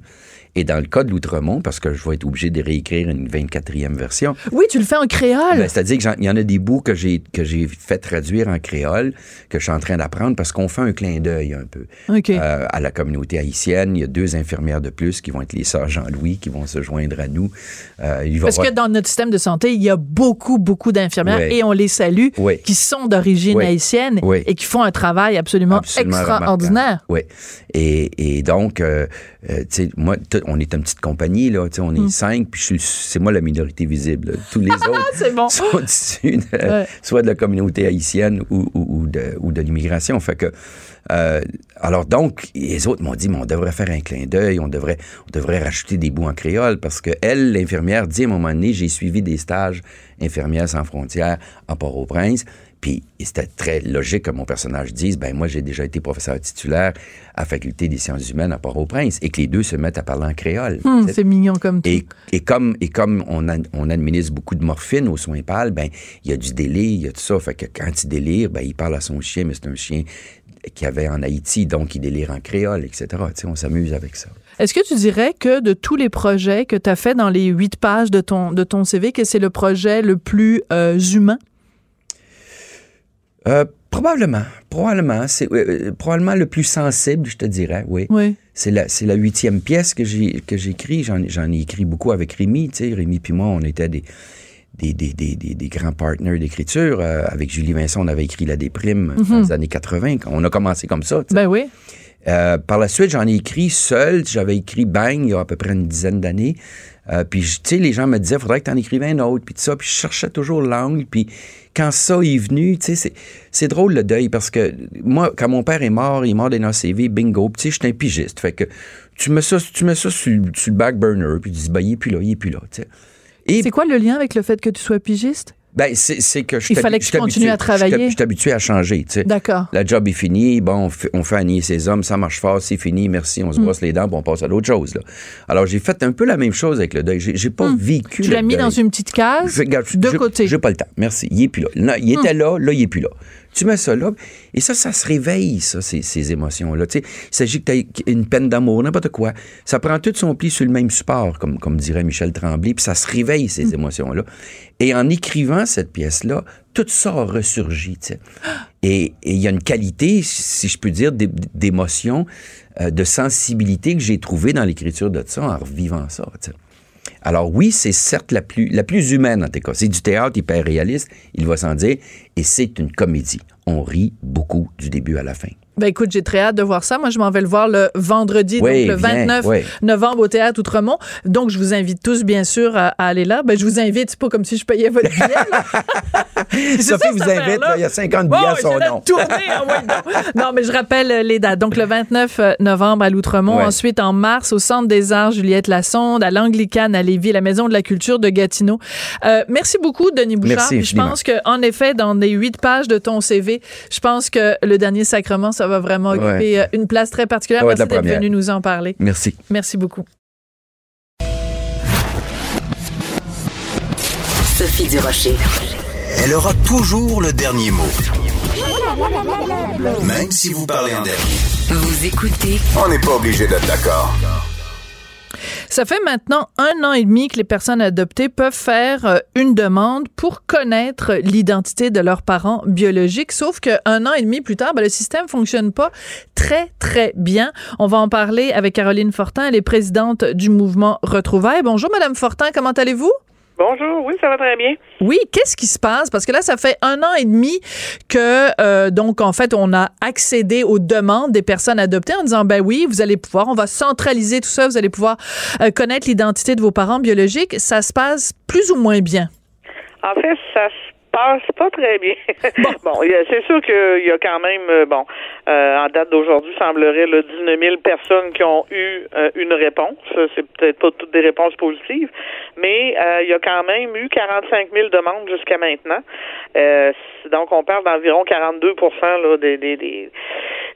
Et dans le cas de l'Outremont, parce que je vais être obligé de réécrire une 24e version, Oui, tu le fais en créole. ben, c'est-à-dire qu'il y en a des bouts que j'ai que j'ai fait traduire en créole, que je suis en train d'apprendre, parce qu'on fait un clin d'œil un peu euh, à la communauté haïtienne. Il y a deux infirmières de plus qui vont être les sœurs Jean-Louis, qui vont se joindre à nous. Euh, Parce que dans notre système de santé, il y a beaucoup, beaucoup d'infirmières et on les salue qui sont d'origine haïtienne et qui font un travail absolument, Absolument extraordinaire. Oui. Et, et donc, euh, euh, moi, on est une petite compagnie, là. On est cinq, puis c'est moi la minorité visible. là. Tous les [LAUGHS] autres Hmm. C'est bon. sont issus de- Ouais. soit de la communauté haïtienne ou, ou- ou de, ou de l'immigration. Fait que, euh, alors donc, les autres m'ont dit, mais on devrait faire un clin d'œil, on devrait, on devrait rajouter des bouts en créole, parce que elle, l'infirmière, dit à un moment donné, j'ai suivi des stages infirmières sans frontières à Port-au-Prince. Puis c'était très logique que mon personnage dise, ben moi j'ai déjà été professeur titulaire à Faculté des sciences humaines à Port-au-Prince, et que les deux se mettent à parler en créole. Hum, sais? c'est mignon comme tout. Et, et comme, et comme on, a- on administre beaucoup de morphine aux soins pâles, ben, il y a du délire, il y a tout ça. Fait que quand il délire, ben, il parle à son chien, mais c'est un chien qu'il y avait en Haïti, donc il délire en créole, etc. Tu sais, on s'amuse avec ça. Est-ce que tu dirais que de tous les projets que tu as fait dans les huit pages de ton, de ton CV, que c'est le projet le plus euh, humain? Euh, probablement, probablement, c'est euh, probablement le plus sensible, je te dirais, oui. Oui. C'est la, c'est la huitième pièce que j'ai que j'écris. J'en, j'en ai écrit beaucoup avec Rémi. Tu sais, Rémi puis moi, on était des, des, des, des, des, grands partenaires d'écriture. Euh, avec Julie Vincent, on avait écrit La Déprime dans les années 80. On a commencé comme ça. tu sais. Ben oui. Euh, par la suite, j'en ai écrit seul. J'avais écrit Bang il y a à peu près une dizaine d'années. Euh, puis, tu sais, les gens me disaient, faudrait que tu en écrives un autre, puis ça. Puis, je cherchais toujours l'angle. Puis, quand ça est venu, tu sais, c'est, drôle le deuil parce que moi, quand mon père est mort, il est mort d'un ACV, bingo. Puis, tu sais, j'étais un pigiste. Fait que tu mets ça, tu mets ça sur, sur le back burner, puis tu dis, ben, il est plus là, il est plus là, tu sais. C'est quoi le lien avec le fait que tu sois pigiste? Ben, c'est, que je Il fallait que tu continues à travailler. Je suis habitué à changer, tu sais. D'accord. La job est finie, bon, on fait, on fait annier ses hommes, ça marche fort, c'est fini, merci, Mm. on se brosse les dents, puis on passe à d'autres choses. Là. Alors, j'ai fait un peu la même chose avec le deuil. J'ai, pas vécu Mm. Tu l'as mis deuil. dans une petite case Je- regarde, de j'ai- côté. J'ai pas le temps, merci. Il est plus là. Non, il était là, là, il est plus là. Tu mets ça là, et ça, ça se réveille, ça, ces, ces émotions-là. Il s'agit que tu aies une peine d'amour, n'importe quoi. Ça prend tout son pli sur le même support, comme, comme dirait Michel Tremblay, puis ça se réveille, ces émotions-là. Et en écrivant cette pièce-là, tout ça a ressurgi. Et il y a une qualité, si je peux dire, d'é- d'émotion, euh, de sensibilité que j'ai trouvée dans l'écriture de ça en revivant ça. Alors oui, c'est certes la plus, humaine en tout cas. C'est du théâtre hyper réaliste, il va sans dire, et c'est une comédie. On rit beaucoup du début à la fin. Ben écoute, j'ai très hâte de voir ça. Moi, je m'en vais le voir le vendredi, Oui, donc le viens, 29 oui. novembre au Théâtre Outremont. Donc, je vous invite tous, bien sûr, à, à aller là. Ben, je vous invite, c'est pas comme si je payais votre billet. [LAUGHS] C'est ça, Sophie vous invite, là, il y a 50 Bon, billets à je son nom. tourner, ah ouais, non. Non, mais je rappelle euh, les dates. Donc, le 29 novembre à l'Outremont. Ensuite, en mars, au Centre des Arts, Juliette Lassonde, à l'Anglicane, à Lévis, la Maison de la Culture de Gatineau. Euh, merci beaucoup, Denis Bouchard. Merci je pense que, en effet, dans les huit pages de ton CV, je pense que le dernier sacrement, ça va vraiment Ouais. occuper euh, une place très particulière. Être Merci d'être première. venu nous en parler. Merci. Merci beaucoup. Sophie Durocher. Elle aura toujours le dernier mot. Même si vous parlez en dernier. Vous écoutez On n'est pas obligé d'être d'accord. Ça fait maintenant un an et demi que les personnes adoptées peuvent faire euh, une demande pour connaître l'identité de leurs parents biologiques, sauf qu'un an et demi plus tard, ben, le système fonctionne pas très, très bien. On va en parler avec Caroline Fortin, elle est présidente du mouvement Retrouvailles. Bonjour, Madame Fortin, comment allez-vous? Bonjour, oui, ça va très bien. Oui, qu'est-ce qui se passe? Parce que là, ça fait un an et demi que, euh, donc, en fait, on a accédé aux demandes des personnes adoptées en disant, ben oui, vous allez pouvoir, on va centraliser tout ça, vous allez pouvoir euh, connaître l'identité de vos parents biologiques. Ça se passe plus ou moins bien? En fait, ça se passe pas très bien. [LAUGHS] bon, c'est sûr qu'il y a quand même, euh, bon, euh, en date d'aujourd'hui, semblerait là, 19 000 personnes qui ont eu euh, une réponse. C'est peut-être pas toutes des réponses positives, mais euh, il y a quand même eu 45 000 demandes jusqu'à maintenant. Euh, donc, on parle d'environ 42 là, des, des, des,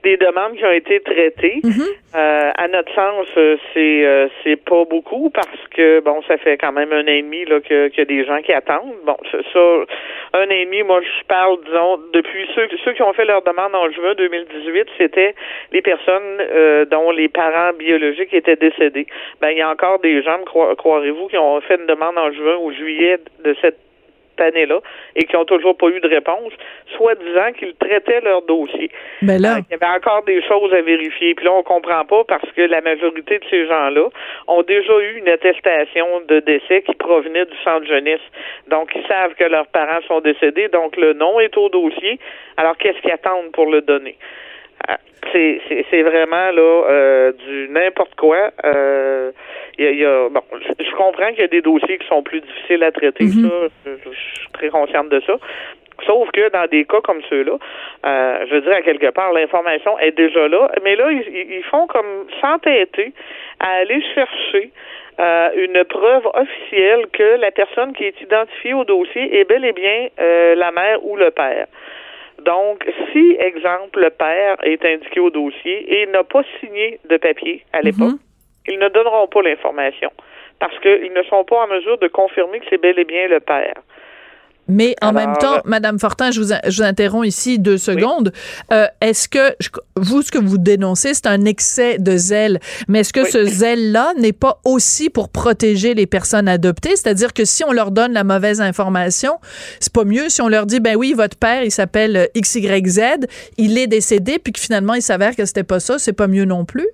des demandes qui ont été traitées. Mhm. Euh, à notre sens, euh, c'est euh, c'est pas beaucoup parce que bon, ça fait quand même un an et demi là que qu'il y a des gens qui attendent. Bon, ça, un an et demi. Moi, je parle disons depuis ceux ceux qui ont fait leur demande en juin 2018, c'était les personnes euh, dont les parents biologiques étaient décédés. Ben, il y a encore des gens, croirez-vous, qui ont fait une demande en juin ou juillet de cette année-là et qui ont toujours pas eu de réponse, soit disant qu'ils traitaient leur dossier. Ben là, Il y avait encore des choses à vérifier. Puis là, on comprend pas parce que la majorité de ces gens-là ont déjà eu une attestation de décès qui provenait du centre jeunesse. Donc, ils savent que leurs parents sont décédés. Donc, le nom est au dossier. Alors, qu'est-ce qu'ils attendent pour le donner? Euh, C'est, c'est, c'est vraiment là euh, du n'importe quoi. Euh, y a, il y a- bon, je, comprends qu'il y a des dossiers qui sont plus difficiles à traiter. Ça, je, je suis très consciente de ça. Sauf que dans des cas comme ceux-là, euh, je veux dire, à quelque part, l'information est déjà là, mais là, ils, ils- ils font comme s'entêter à aller chercher euh, une preuve officielle que la personne qui est identifiée au dossier est bel et bien euh, la mère ou le père. Donc, si, exemple, le père est indiqué au dossier et n'a pas signé de papier à l'époque, ils ne donneront pas l'information parce qu'ils ne sont pas en mesure de confirmer que c'est bel et bien le père. Mais en Alors, même temps, euh, Madame Fortin, je vous, je vous interromps ici deux secondes. Euh, est-ce que je- vous, ce que vous dénoncez, c'est un excès de zèle, mais est-ce que Oui. ce zèle-là n'est pas aussi pour protéger les personnes adoptées? C'est-à-dire que si on leur donne la mauvaise information, c'est pas mieux si on leur dit, ben oui, votre père, il s'appelle euh, XYZ, il est décédé, puis que finalement, il s'avère que c'était pas ça, c'est pas mieux non plus?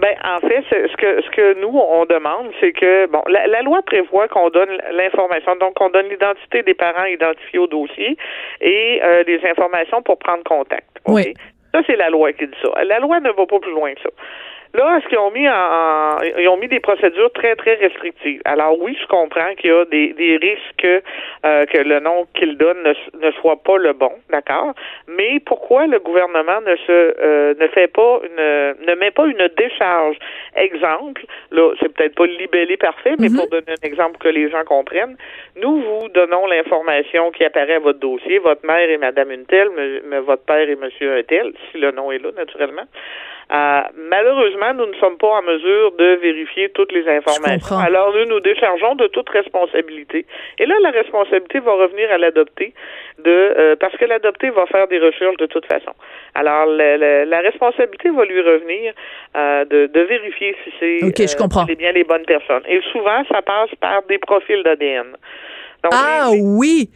Ben, en fait, ce que ce que nous on demande, c'est que bon, la, la loi prévoit qu'on donne l'information, donc on donne l'identité des parents identifiés au dossier et euh, les informations pour prendre contact. Oui. Ça, c'est la loi qui dit ça. La loi ne va pas plus loin que ça. Là, est-ce qu'ils ont mis en, en- ils ont mis des procédures très très restrictives? Alors oui, je comprends qu'il y a des, des risques euh, que le nom qu'ils donnent ne, ne soit pas le bon, d'accord? Mais pourquoi le gouvernement ne se euh, ne fait pas une ne met pas une décharge? Exemple, là, c'est peut-être pas le libellé parfait, mais pour donner un exemple que les gens comprennent, nous vous donnons l'information qui apparaît à votre dossier, votre mère est Madame une telle, me- me- votre père est Monsieur un tel, si le nom est là, naturellement. Euh, malheureusement, nous ne sommes pas en mesure de vérifier toutes les informations. Alors, nous nous déchargeons de toute responsabilité. Et là, la responsabilité va revenir à l'adopté, de euh, parce que l'adopté va faire des recherches de toute façon. Alors, la, la- la responsabilité va lui revenir euh, de, de vérifier si c'est Ok, je comprends. si c'est bien les bonnes personnes. Et souvent, ça passe par des profils d'ADN. Donc, Ah les- les- oui!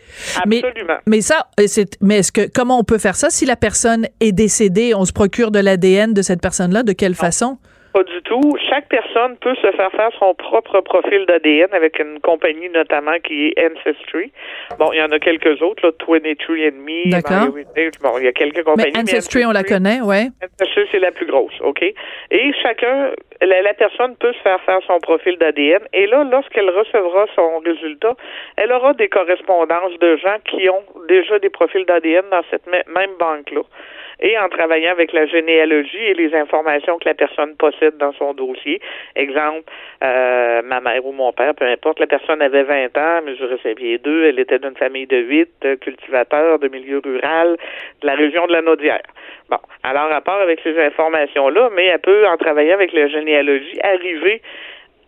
Mais, Absolument. mais ça, c'est, mais est-ce que, comment on peut faire ça si la personne est décédée, on se procure de l'ADN de cette personne-là, de quelle façon? Pas du tout. Chaque personne peut se faire faire son propre profil d'ADN avec une compagnie notamment qui est Ancestry. Bon, il y en a quelques autres, là, 23andMe, D'accord. Bon, il y a quelques compagnies. Mais Ancestry, on la connaît, ouais. Ancestry, c'est la plus grosse, OK? Et chacun, la, la personne peut se faire faire son profil d'ADN. Et là, lorsqu'elle recevra son résultat, elle aura des correspondances de gens qui ont déjà des profils d'ADN dans cette mê- même banque-là. Et en travaillant avec la généalogie et les informations que la personne possède dans son dossier. Exemple, euh, ma mère ou mon père, peu importe, la personne avait 20 ans, mesurait ses pieds deux, elle était d'une famille de huit, euh, cultivateur de milieu rural, de la région de la Naudière. Bon, alors rapport avec ces informations-là, mais elle peut, en travaillant avec la généalogie, arriver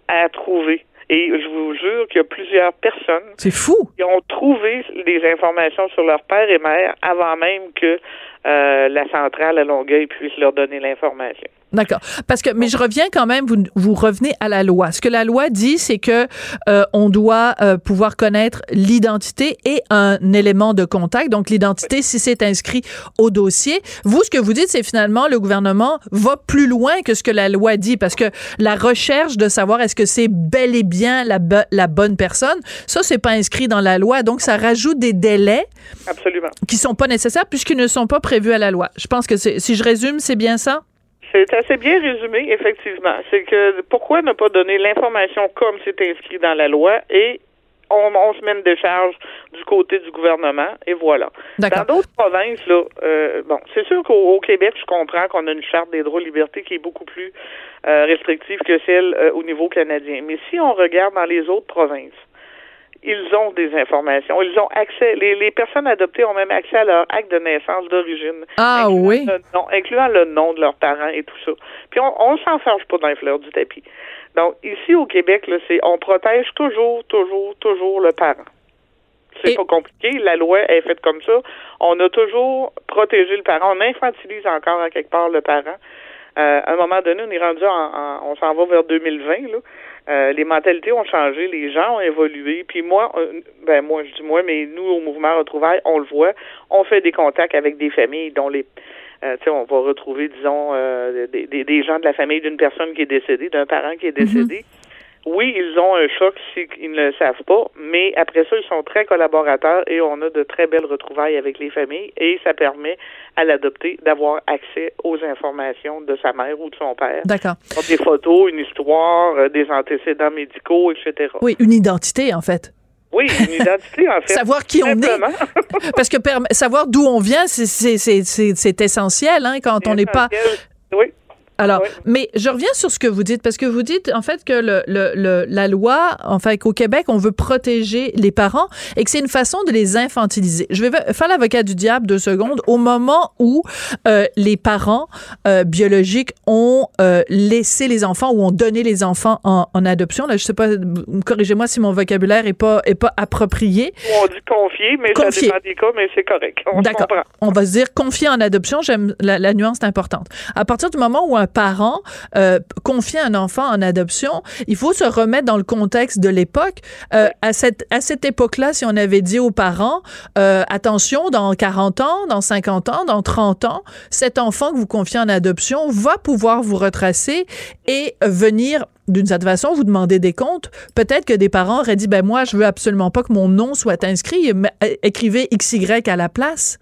à trouver. Et je vous jure qu'il y a plusieurs personnes C'est fou! qui ont trouvé des informations sur leur père et mère avant même que la centrale à Longueuil puisse leur donner l'information. D'accord. Parce que, mais je reviens quand même, vous, vous revenez à la loi. Ce que la loi dit, c'est que euh, on doit euh, pouvoir connaître l'identité et un élément de contact. Donc, l'identité, si c'est inscrit au dossier. Vous, ce que vous dites, c'est finalement le gouvernement va plus loin que ce que la loi dit. Parce que la recherche de savoir est-ce que c'est bel et bien la, bo- la bonne personne, ça, c'est pas inscrit dans la loi. Donc, ça rajoute des délais Absolument. qui sont pas nécessaires puisqu'ils ne sont pas prévus à la loi. Je pense que si je résume, c'est bien ça? C'est assez bien résumé, effectivement. C'est que pourquoi ne pas donner l'information comme c'est inscrit dans la loi et on, on se met une décharge du côté du gouvernement et voilà. Dans d'autres provinces, là, euh, bon, c'est sûr qu'au au Québec, je comprends qu'on a une charte des droits et libertés qui est beaucoup plus euh, restrictive que celle euh, au niveau canadien. Mais si on regarde dans les autres provinces, ils ont des informations. Ils ont accès. Les, les personnes adoptées ont même accès à leur acte de naissance d'origine. Ah incluant oui. le nom- incluant le nom de leurs parents et tout ça. Puis on, on s'en charge pas dans les fleurs du tapis. Donc ici au Québec, là, c'est on protège toujours, toujours, toujours le parent. C'est Et- pas compliqué. La loi est faite comme ça. On a toujours protégé le parent. On infantilise encore à quelque part le parent. Euh, à un moment donné, on est rendu en, en- on s'en va vers 2020. Là. Euh, les mentalités ont changé, les gens ont évolué. Puis moi, euh, ben moi, je dis moi, mais nous au mouvement Retrouvailles, on le voit. On fait des contacts avec des familles dont les euh, tu sais, on va retrouver, disons, euh, des, des, des gens de la famille d'une personne qui est décédée, d'un parent qui est décédé. Oui, ils ont un choc s'ils ne le savent pas, mais après ça, ils sont très collaborateurs et on a de très belles retrouvailles avec les familles et ça permet à l'adopté d'avoir accès aux informations de sa mère ou de son père. D'accord. Des photos, une histoire, euh, des antécédents médicaux, etc. Oui, une identité, en fait. Oui, une identité, en [LAUGHS] fait. Savoir qui on est. Parce que savoir d'où on vient, c'est essentiel hein, quand on n'est pas. Oui. Alors, Oui. mais je reviens sur ce que vous dites, parce que vous dites en fait que le, le, le- la loi, enfin qu'au Québec, on veut protéger les parents et que c'est une façon de les infantiliser. Je vais faire l'avocat du diable deux secondes. Au moment où euh, les parents euh, biologiques ont euh, laissé les enfants ou ont donné les enfants en, en adoption, là, je sais pas, corrigez-moi si mon vocabulaire est pas est pas approprié. On dit confier, mais Confier. ça dépend des cas, mais c'est correct. D'accord. On va se dire confier en adoption. J'aime la, la nuance est importante. À partir du moment où un parent euh, confie un enfant en adoption, il faut se remettre dans le contexte de l'époque. Euh, À cette à cette époque-là, si on avait dit aux parents euh, attention, dans 40 ans, dans 50 ans, dans 30 ans, cet enfant que vous confiez en adoption va pouvoir vous retracer et venir d'une certaine façon, vous demander des comptes. Peut-être que des parents auraient dit, ben moi, je veux absolument pas que mon nom soit inscrit. euh, Écrivez XY à la place.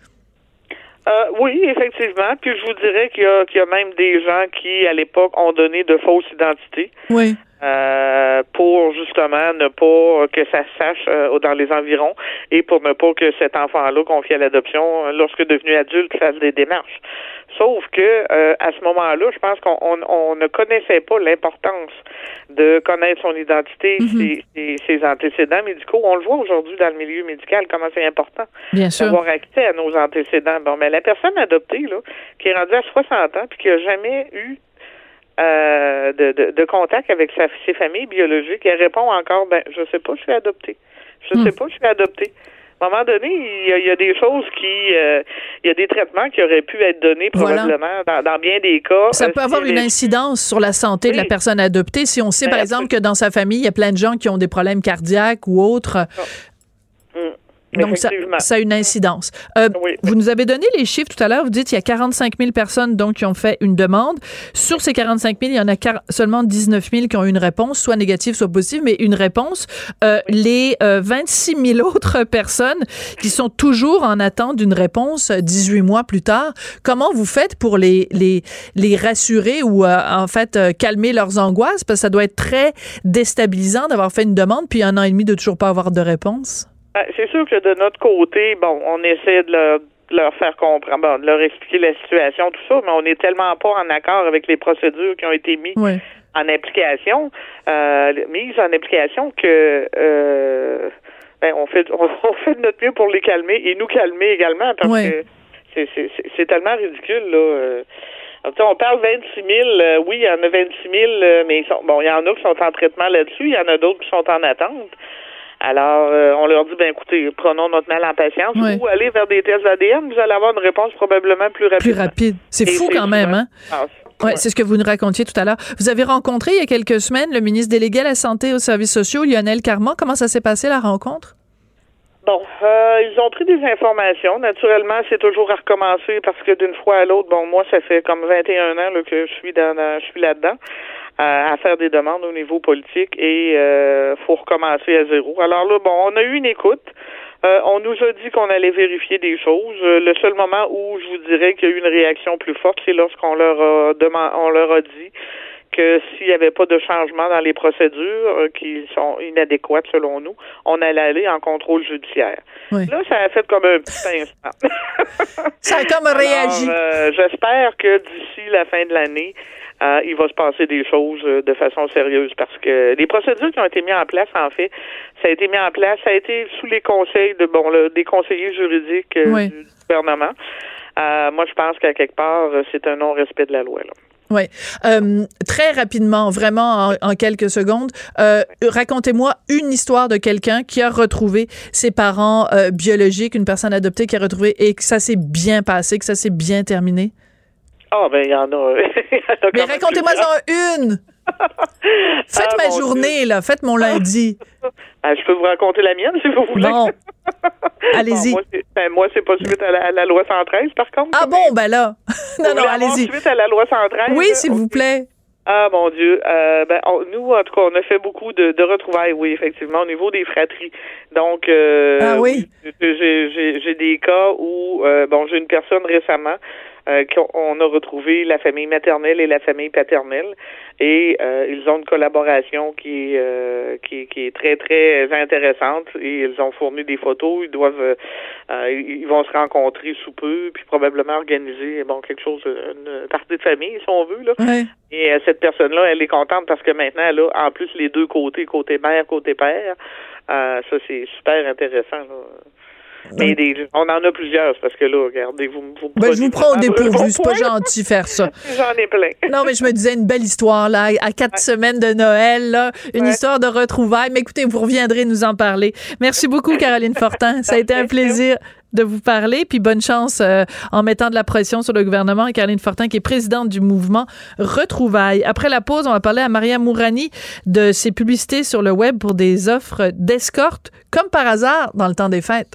Euh, oui, effectivement. Puis je vous dirais qu'il y, a- qu'il y a même des gens qui, à l'époque, ont donné de fausses identités Oui. euh, pour justement ne pas que ça se sache euh, dans les environs et pour ne pas que cet enfant-là confié à l'adoption, lorsque devenu adulte, fasse des démarches. Sauf que euh, à ce moment-là, je pense qu'on on, on ne connaissait pas l'importance de connaître son identité, ses, ses- ses antécédents médicaux. On le voit aujourd'hui dans le milieu médical, comment c'est important d'avoir accès à nos antécédents. Bon, mais la personne adoptée, là, qui est rendue à 60 ans puis qui a jamais eu euh, de, de, de contact avec sa, ses familles biologiques, elle répond encore, ben, je sais pas, je suis adoptée. Je Hmm. sais pas, je suis adoptée. À un moment donné, il y a, il y a des choses qui, euh, il y a des traitements qui auraient pu être donnés Voilà. probablement dans, dans bien des cas. Ça Euh, peut avoir une incidence sur la santé de la personne adoptée. Si on sait, par exemple, que dans sa famille, il y a plein de gens qui ont des problèmes cardiaques ou autres. Mm. Donc, ça, ça a une incidence. Euh, Oui. Vous nous avez donné les chiffres tout à l'heure. Vous dites qu'il y a 45 000 personnes donc, qui ont fait une demande. Sur ces 45 000, il y en a seulement 19 000 qui ont eu une réponse, soit négative, soit positive, mais une réponse. Euh, Les euh, 26 000 autres [LAUGHS] personnes qui sont toujours en attente d'une réponse euh, 18 mois plus tard, comment vous faites pour les, les, les rassurer ou euh, en fait euh, calmer leurs angoisses? Parce que ça doit être très déstabilisant d'avoir fait une demande puis un an et demi de toujours pas avoir de réponse. Ben, c'est sûr que de notre côté, bon, on essaie de leur, de leur faire comprendre, bon, de leur expliquer la situation, tout ça, mais on n'est tellement pas en accord avec les procédures qui ont été mises Oui. en application, euh, mises en application que euh, ben, on fait on, [LAUGHS] on fait de notre mieux pour les calmer et nous calmer également parce que c'est, c'est, c'est- c'est tellement ridicule là. euh. Alors, on parle 26 000, euh, oui, il y en a 26 000, euh, mais ils sont, bon, il y en a qui sont en traitement là-dessus, il y en a d'autres qui sont en attente. Alors, euh, on leur dit, ben écoutez, prenons notre mal en patience Ouais. ou allez vers des tests ADN, vous allez avoir une réponse probablement plus rapide. Plus rapide. C'est fou quand même, hein? Ouais, c'est ce que vous nous racontiez tout à l'heure. Vous avez rencontré il y a quelques semaines le ministre délégué à la Santé et aux services sociaux, Lionel Carman. Comment ça s'est passé la rencontre? Bon, euh, ils ont pris des informations. Naturellement, c'est toujours à recommencer parce que d'une fois à l'autre, bon, moi, ça fait comme 21 ans là, que je suis dans, dans- je suis là-dedans à faire des demandes au niveau politique et euh, faut recommencer à zéro. Alors là, bon, on a eu une écoute. Euh, on nous a dit qu'on allait vérifier des choses. Euh, le seul moment où je vous dirais qu'il y a eu une réaction plus forte, c'est lorsqu'on leur a demandé, on leur a dit que s'il n'y avait pas de changement dans les procédures euh, qui sont inadéquates selon nous, on allait aller en contrôle judiciaire. Oui. Là, ça a fait comme un petit instant. [LAUGHS] Ça a comme réagi. Euh, J'espère que d'ici la fin de l'année, euh, il va se passer des choses euh, de façon sérieuse parce que les procédures qui ont été mises en place, en fait, ça a été mis en place, ça a été sous les conseils de bon là, des conseillers juridiques euh, Oui. du gouvernement. Euh, moi, je pense qu'à quelque part, c'est un non-respect de la loi. Là. Oui. Euh, très rapidement, vraiment en, en quelques secondes, euh, racontez-moi une histoire de quelqu'un qui a retrouvé ses parents biologiques, une personne adoptée qui a retrouvé et que ça s'est bien passé, que ça s'est bien terminé. Ah, ben, il y en a. [LAUGHS] y en Mais même racontez-moi-en une! [LAUGHS] Faites Ah, ma journée, là. Faites mon lundi. [LAUGHS] Ah, je peux vous raconter la mienne si vous voulez. Bon. Allez-y. Bon, moi, c'est- ben, pas suite à la, à la loi 113, par contre. Ah bon, ben là. Vous non, non, allez-y. Suite à la loi 113. Oui, s'il vous plaît. Ah mon Dieu, euh, ben on- nous en tout cas on a fait beaucoup de, de retrouvailles, oui effectivement au niveau des fratries. Donc euh, Ah oui. j'ai des cas où euh, bon j'ai une personne récemment euh, qu'on on a retrouvé la famille maternelle et la famille paternelle et euh, ils ont une collaboration qui est euh, qui, qui est très très intéressante et ils ont fourni des photos, ils doivent euh, ils vont se rencontrer sous peu puis probablement organiser bon quelque chose une partie de famille si on veut là. Et euh, cette personne-là, elle est contente parce que maintenant, elle a en plus les deux côtés, côté mère, côté père. Euh, ça, c'est super intéressant. Là. Mais des- on en a plusieurs, parce que là, regardez, vous, vous Ben, je vous prends au dépourvu. C'est pas gentil faire ça. [LAUGHS] J'en ai plein. Non, mais je me disais une belle histoire, là, à quatre semaines de Noël, là, une Ouais. histoire de retrouvailles. Mais écoutez, vous reviendrez nous en parler. Merci beaucoup, Caroline Fortin. Ça a été un plaisir de vous parler, puis bonne chance euh, en mettant de la pression sur le gouvernement. Caroline Fortin, qui est présidente du mouvement Retrouvailles. Après la pause, on va parler à Maria Mourani de ses publicités sur le web pour des offres d'escorte, comme par hasard, dans le temps des fêtes.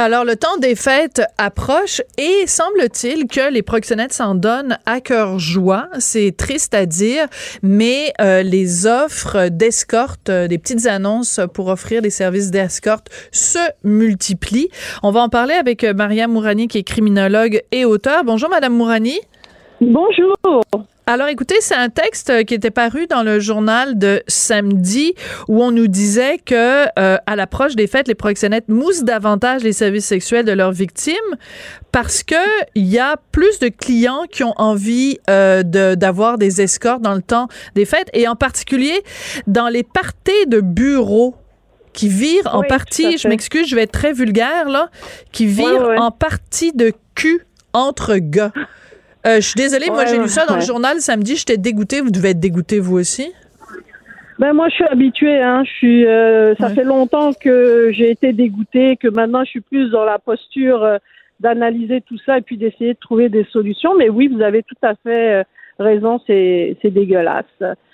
Alors, le temps des fêtes approche et semble-t-il que les proxénètes s'en donnent à cœur joie. C'est triste à dire, mais euh, les offres d'escorte, euh, des petites annonces pour offrir des services d'escorte se multiplient. On va en parler avec euh, Maria Mourani, qui est criminologue et auteur. Bonjour, Madame Mourani. Bonjour. Alors, écoutez, c'est un texte euh, qui était paru dans le journal de samedi où on nous disait que euh, à l'approche des fêtes, les proxénètes moussent davantage les services sexuels de leurs victimes parce que il y a plus de clients qui ont envie euh, de- d'avoir des escortes dans le temps des fêtes et en particulier dans les parties de bureaux qui virent en Oui, partie, je m'excuse, je vais être très vulgaire là, qui virent en partie de cul entre gars. Euh, je suis désolée, moi Ouais, j'ai lu ça dans le journal samedi, j'étais dégoûtée, vous devez être dégoûtée vous aussi. Ben moi je suis habituée, hein. Je suis. euh, ça Ouais. fait longtemps que j'ai été dégoûtée, que maintenant je suis plus dans la posture euh, d'analyser tout ça et puis d'essayer de trouver des solutions. Mais oui, vous avez tout à fait raison, c'est c'est dégueulasse.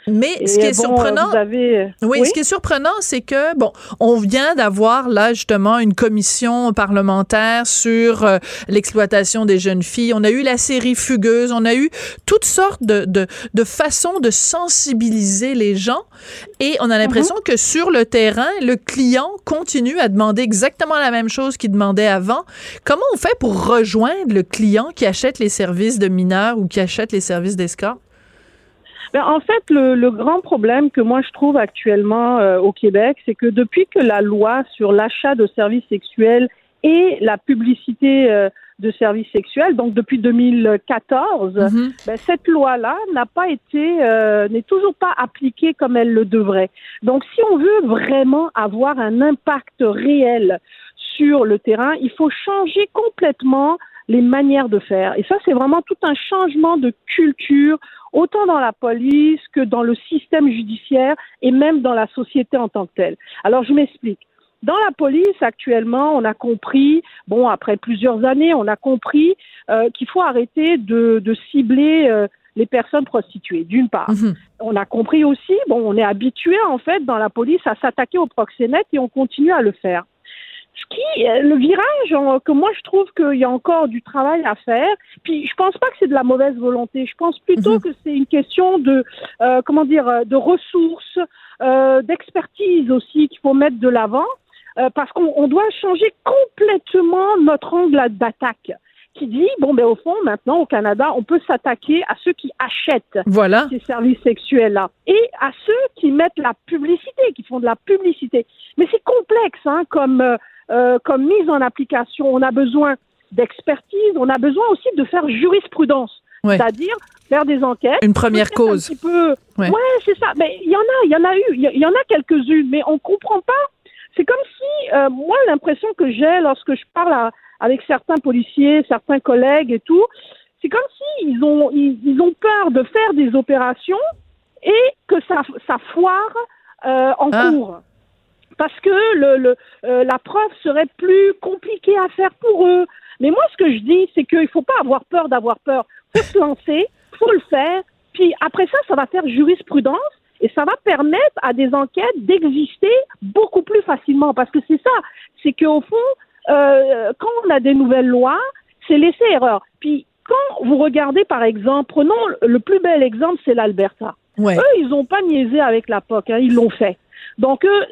Mais Et ce qui est bon, surprenant, euh, avez. Oui, ce qui est surprenant, c'est que, bon, on vient d'avoir là justement une commission parlementaire sur euh, l'exploitation des jeunes filles. On a eu la série Fugueuse, on a eu toutes sortes de, de, de façons de sensibiliser les gens et on a l'impression que sur le terrain, le client continue à demander exactement la même chose qu'il demandait avant. Comment on fait pour rejoindre le client qui achète les services de mineurs ou qui achète les services d'escorte? Ben, en fait, le, le grand problème que moi je trouve actuellement euh, au Québec, c'est que depuis que la loi sur l'achat de services sexuels et la publicité euh, de services sexuels, donc depuis 2014, Mhm. ben, cette loi-là n'a pas été, euh, n'est toujours pas appliquée comme elle le devrait. Donc, si on veut vraiment avoir un impact réel sur le terrain, il faut changer complètement les manières de faire. Et ça, c'est vraiment tout un changement de culture, autant dans la police que dans le système judiciaire et même dans la société en tant que telle. Alors, je m'explique. Dans la police, actuellement, on a compris, bon, après plusieurs années, on a compris euh, qu'il faut arrêter de, de cibler euh, les personnes prostituées, d'une part. Mhm. On a compris aussi, bon, on est habitué, en fait, dans la police, à s'attaquer aux proxénètes et on continue à le faire. Ce qui, euh, le virage que moi je trouve qu'il y a encore du travail à faire. Puis je pense pas que c'est de la mauvaise volonté. Je pense plutôt Mhm. que c'est une question de, euh, comment dire, euh, de ressources, euh, d'expertise aussi qu'il faut mettre de l'avant, euh, parce qu'on on doit changer complètement notre angle d'attaque. qui dit bon ben au fond maintenant au Canada on peut s'attaquer à ceux qui achètent Voilà. ces services sexuels là et à ceux qui mettent la publicité, qui font de la publicité. Mais c'est complexe hein, comme euh, comme mise en application. On a besoin d'expertise, on a besoin aussi de faire jurisprudence, Ouais. c'est-à-dire faire des enquêtes. Une première cause. Un petit peu. Ouais. Ouais, c'est ça. Mais il y en a, il y en a eu, il y, il y en a quelques-unes, mais on comprend pas. C'est comme si, euh, moi, l'impression que j'ai lorsque je parle à- avec certains policiers, certains collègues et tout, c'est comme si ils ont, ils, ils ont peur de faire des opérations et que ça, ça foire euh, en Ah. cours. Parce que le, le, euh, la preuve serait plus compliquée à faire pour eux. Mais moi, ce que je dis, c'est qu'il ne faut pas avoir peur d'avoir peur. Il faut se lancer, faut le faire. Puis après ça, ça va faire jurisprudence et ça va permettre à des enquêtes d'exister beaucoup plus facilement. Parce que c'est ça, c'est qu'au fond, euh, quand on a des nouvelles lois, c'est laisser erreur. Puis quand vous regardez, par exemple, prenons le plus bel exemple, c'est l'Alberta. Ouais. Eux, ils n'ont pas niaisé avec la POC, hein, ils l'ont fait. Donc, eux,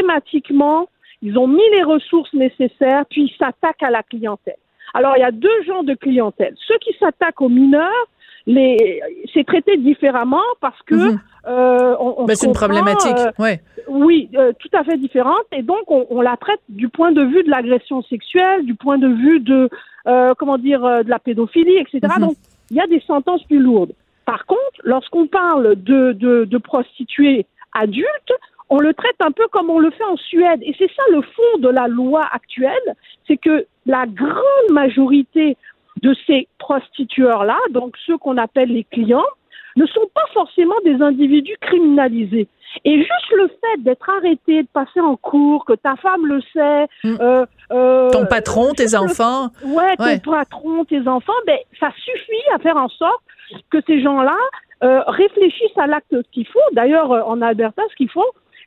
systématiquement, ils ont mis les ressources nécessaires, puis ils s'attaquent à la clientèle. Alors, il y a deux genres de clientèle. Ceux qui s'attaquent aux mineurs, les, c'est traité différemment parce que Mhm. euh, on, on Ben, se c'est une problématique. euh, ouais. oui, euh, tout à fait différente. Et donc, on, on la traite du point de vue de l'agression sexuelle, du point de vue de, euh, comment dire, de la pédophilie, etc. Mhm. Donc, il y a des sentences plus lourdes. Par contre, lorsqu'on parle de, de, de prostituées adultes, on le traite un peu comme on le fait en Suède. Et c'est ça le fond de la loi actuelle, c'est que la grande majorité de ces prostitueurs-là, donc ceux qu'on appelle les clients, ne sont pas forcément des individus criminalisés. Et juste le fait d'être arrêté, de passer en cours, que ta femme le sait, Mm. euh, euh, Ton patron, tes le- enfants. ouais, ton patron, tes enfants, ben ça suffit à faire en sorte que ces gens-là euh, réfléchissent à l'acte qu'ils font. D'ailleurs, en Alberta, ce qu'ils font,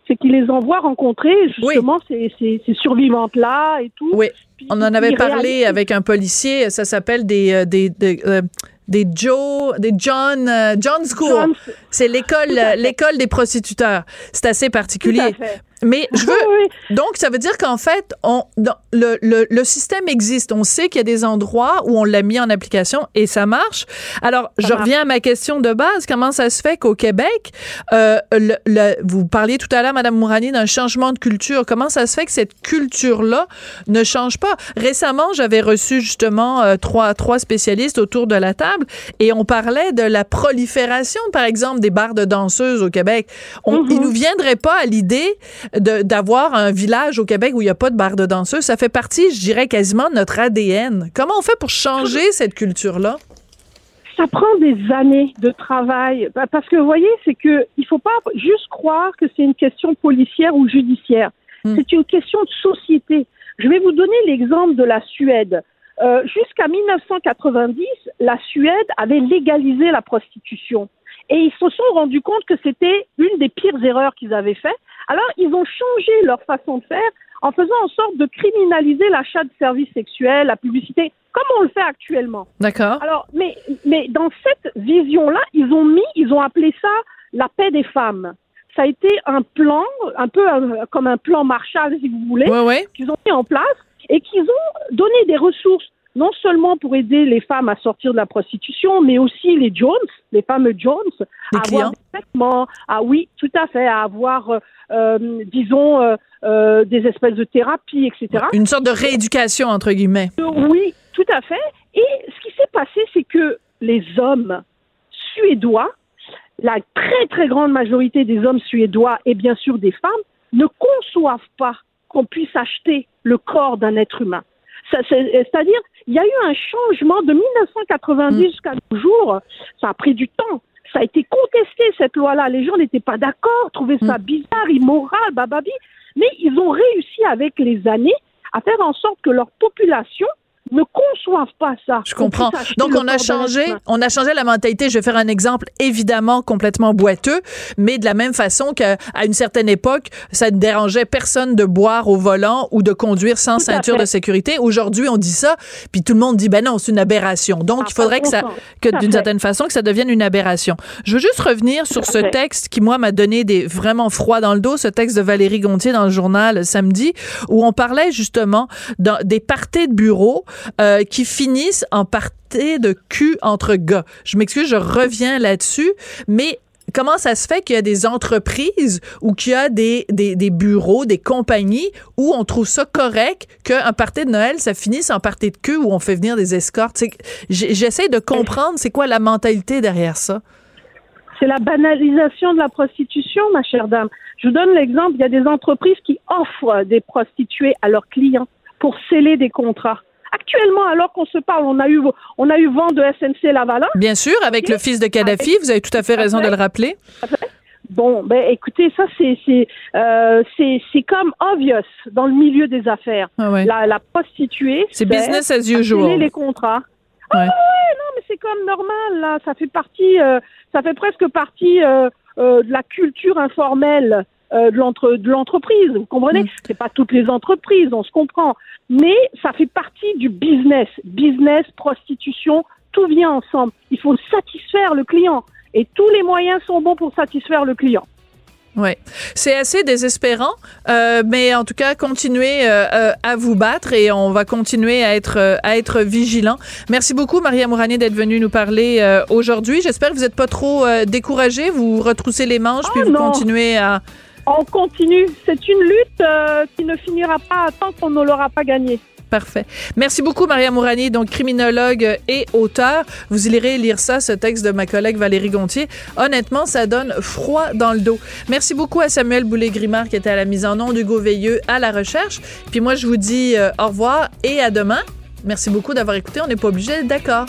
c'est qu'ils les envoient rencontrer justement ces, ces, ces survivantes-là et tout. Oui. Puis On en avait parlé réalisent- avec un policier. Ça s'appelle des, euh, des, des, euh, des Joe, des John, euh, John School. C'est l'école, l'école des prostituteurs. C'est assez particulier. Mais je veux, [LAUGHS] Oui, donc, ça veut dire qu'en fait, on, dans- le, le, le système existe. On sait qu'il y a des endroits où on l'a mis en application et ça marche. Alors, je marche. reviens à ma question de base. Comment ça se fait qu'au Québec, euh, le, le- vous parliez tout à l'heure, Madame Mourani, d'un changement de culture. Comment ça se fait que cette culture-là ne change pas? Récemment, j'avais reçu justement euh, trois, trois spécialistes autour de la table et on parlait de la prolifération, par exemple, des bars de danseuses au Québec. On. Il nous viendrait pas à l'idée d'avoir un village au Québec où il n'y a pas de bar de danseuses. Ça fait partie, je dirais, quasiment de notre ADN. Comment on fait pour changer cette culture-là? ça prend des années de travail Pa- parce que vous voyez c'est que il faut pas juste croire que c'est une question policière ou judiciaire Hmm. c'est une question de société je vais vous donner l'exemple de la Suède Euh, jusqu'à 1990 la Suède avait légalisé la prostitution et ils se sont rendus compte que c'était une des pires erreurs qu'ils avaient fait alors ils ont changé leur façon de faire en faisant en sorte de criminaliser l'achat de services sexuels la publicité comme on le fait actuellement D'accord? alors, mais, mais dans cette vision-là, ils ont mis, ils ont appelé ça la paix des femmes. Ça a été un plan, un peu un- comme un plan Marshall, si vous voulez, qu'ils ont mis en place et qu'ils ont donné des ressources, non seulement pour aider les femmes à sortir de la prostitution, mais aussi les Jones, les fameux Jones, Les à clients. avoir des traitements, à oui, tout à fait, à avoir, euh, euh, disons, euh, euh, des espèces de thérapies, etc. Une sorte de rééducation, entre guillemets. Oui, tout à fait. Et ce qui s'est passé, c'est que les hommes suédois, la très très grande majorité des hommes suédois et bien sûr des femmes, ne conçoivent pas qu'on puisse acheter le corps d'un être humain. C'est- C'est-à-dire, il y a eu un changement de 1990 jusqu'à nos jours. Ça a pris du temps. Ça a été contesté, cette loi-là. Les gens n'étaient pas d'accord, trouvaient ça bizarre, immoral, bababi. Mais ils ont réussi avec les années à faire en sorte que leur population ne conçoivent pas ça. Je comprends. Donc, on a changé, on a changé la mentalité. Je vais faire un exemple évidemment complètement boiteux, mais de la même façon qu'à une certaine époque, ça ne dérangeait personne de boire au volant ou de conduire sans Tout ceinture de sécurité. Aujourd'hui, on dit ça, puis tout le monde dit, ben non, c'est une aberration. Donc, Ah, il faudrait que ça, que d'une certaine façon, que ça devienne une aberration. Je veux juste revenir sur ce fait. texte qui, moi, m'a donné des vraiment froid dans le dos, ce texte de Valérie Gontier dans le journal samedi, où on parlait justement dans- des parties de bureau euh, qui finissent en partie de cul entre gars. Je m'excuse, je reviens là-dessus, mais comment ça se fait qu'il y a des entreprises ou qu'il y a des, des, bureaux, des compagnies où on trouve ça correct qu'un party de Noël, ça finisse en party de queue où on fait venir des escortes? J'essaie de comprendre c'est quoi la mentalité derrière ça. C'est la banalisation de la prostitution, ma chère dame. Je vous donne l'exemple, il y a des entreprises qui offrent des prostituées à leurs clients pour sceller des contrats. Actuellement, alors qu'on se parle, on a eu, on a eu vent de SNC Lavalin. Bien sûr, avec le fils de Kadhafi, vous avez tout à fait raison de le rappeler. Bon, ben écoutez, ça c'est c'est euh, c'est comme obvious dans le milieu des affaires. Ah ouais. la, la prostituée, c'est business as usual. les contrats. Ah ouais. non, mais c'est comme normal là. Ça fait partie, euh, ça fait presque partie euh, de la culture informelle euh, de l'entreprise. Vous comprenez? Mm. C'est pas toutes les entreprises, on se comprend. Mais ça fait partie du business. Business, prostitution, tout vient ensemble. Il faut satisfaire le client. Et tous les moyens sont bons pour satisfaire le client. Oui, c'est assez désespérant, euh, mais en tout cas, continuez euh, euh, à vous battre et on va continuer à être à être vigilant. Merci beaucoup, Maria Mourani, d'être venue nous parler aujourd'hui. J'espère que vous n'êtes pas trop découragée. Vous retroussez les manches oh puis vous non. continuez à. On continue. C'est une lutte qui ne finira pas tant qu'on ne l'aura pas gagnée. Parfait. Merci beaucoup, Maria Mourani, donc criminologue et auteur. Vous irez lire ça, ce texte de ma collègue Valérie Gontier. Honnêtement, ça donne froid dans le dos. Merci beaucoup à Samuel Boulay-Grimard qui était à la mise en onde, Hugo Veilleux à la recherche. Puis moi, je vous dis euh, au revoir et à demain. Merci beaucoup d'avoir écouté. On n'est pas obligé d'accord.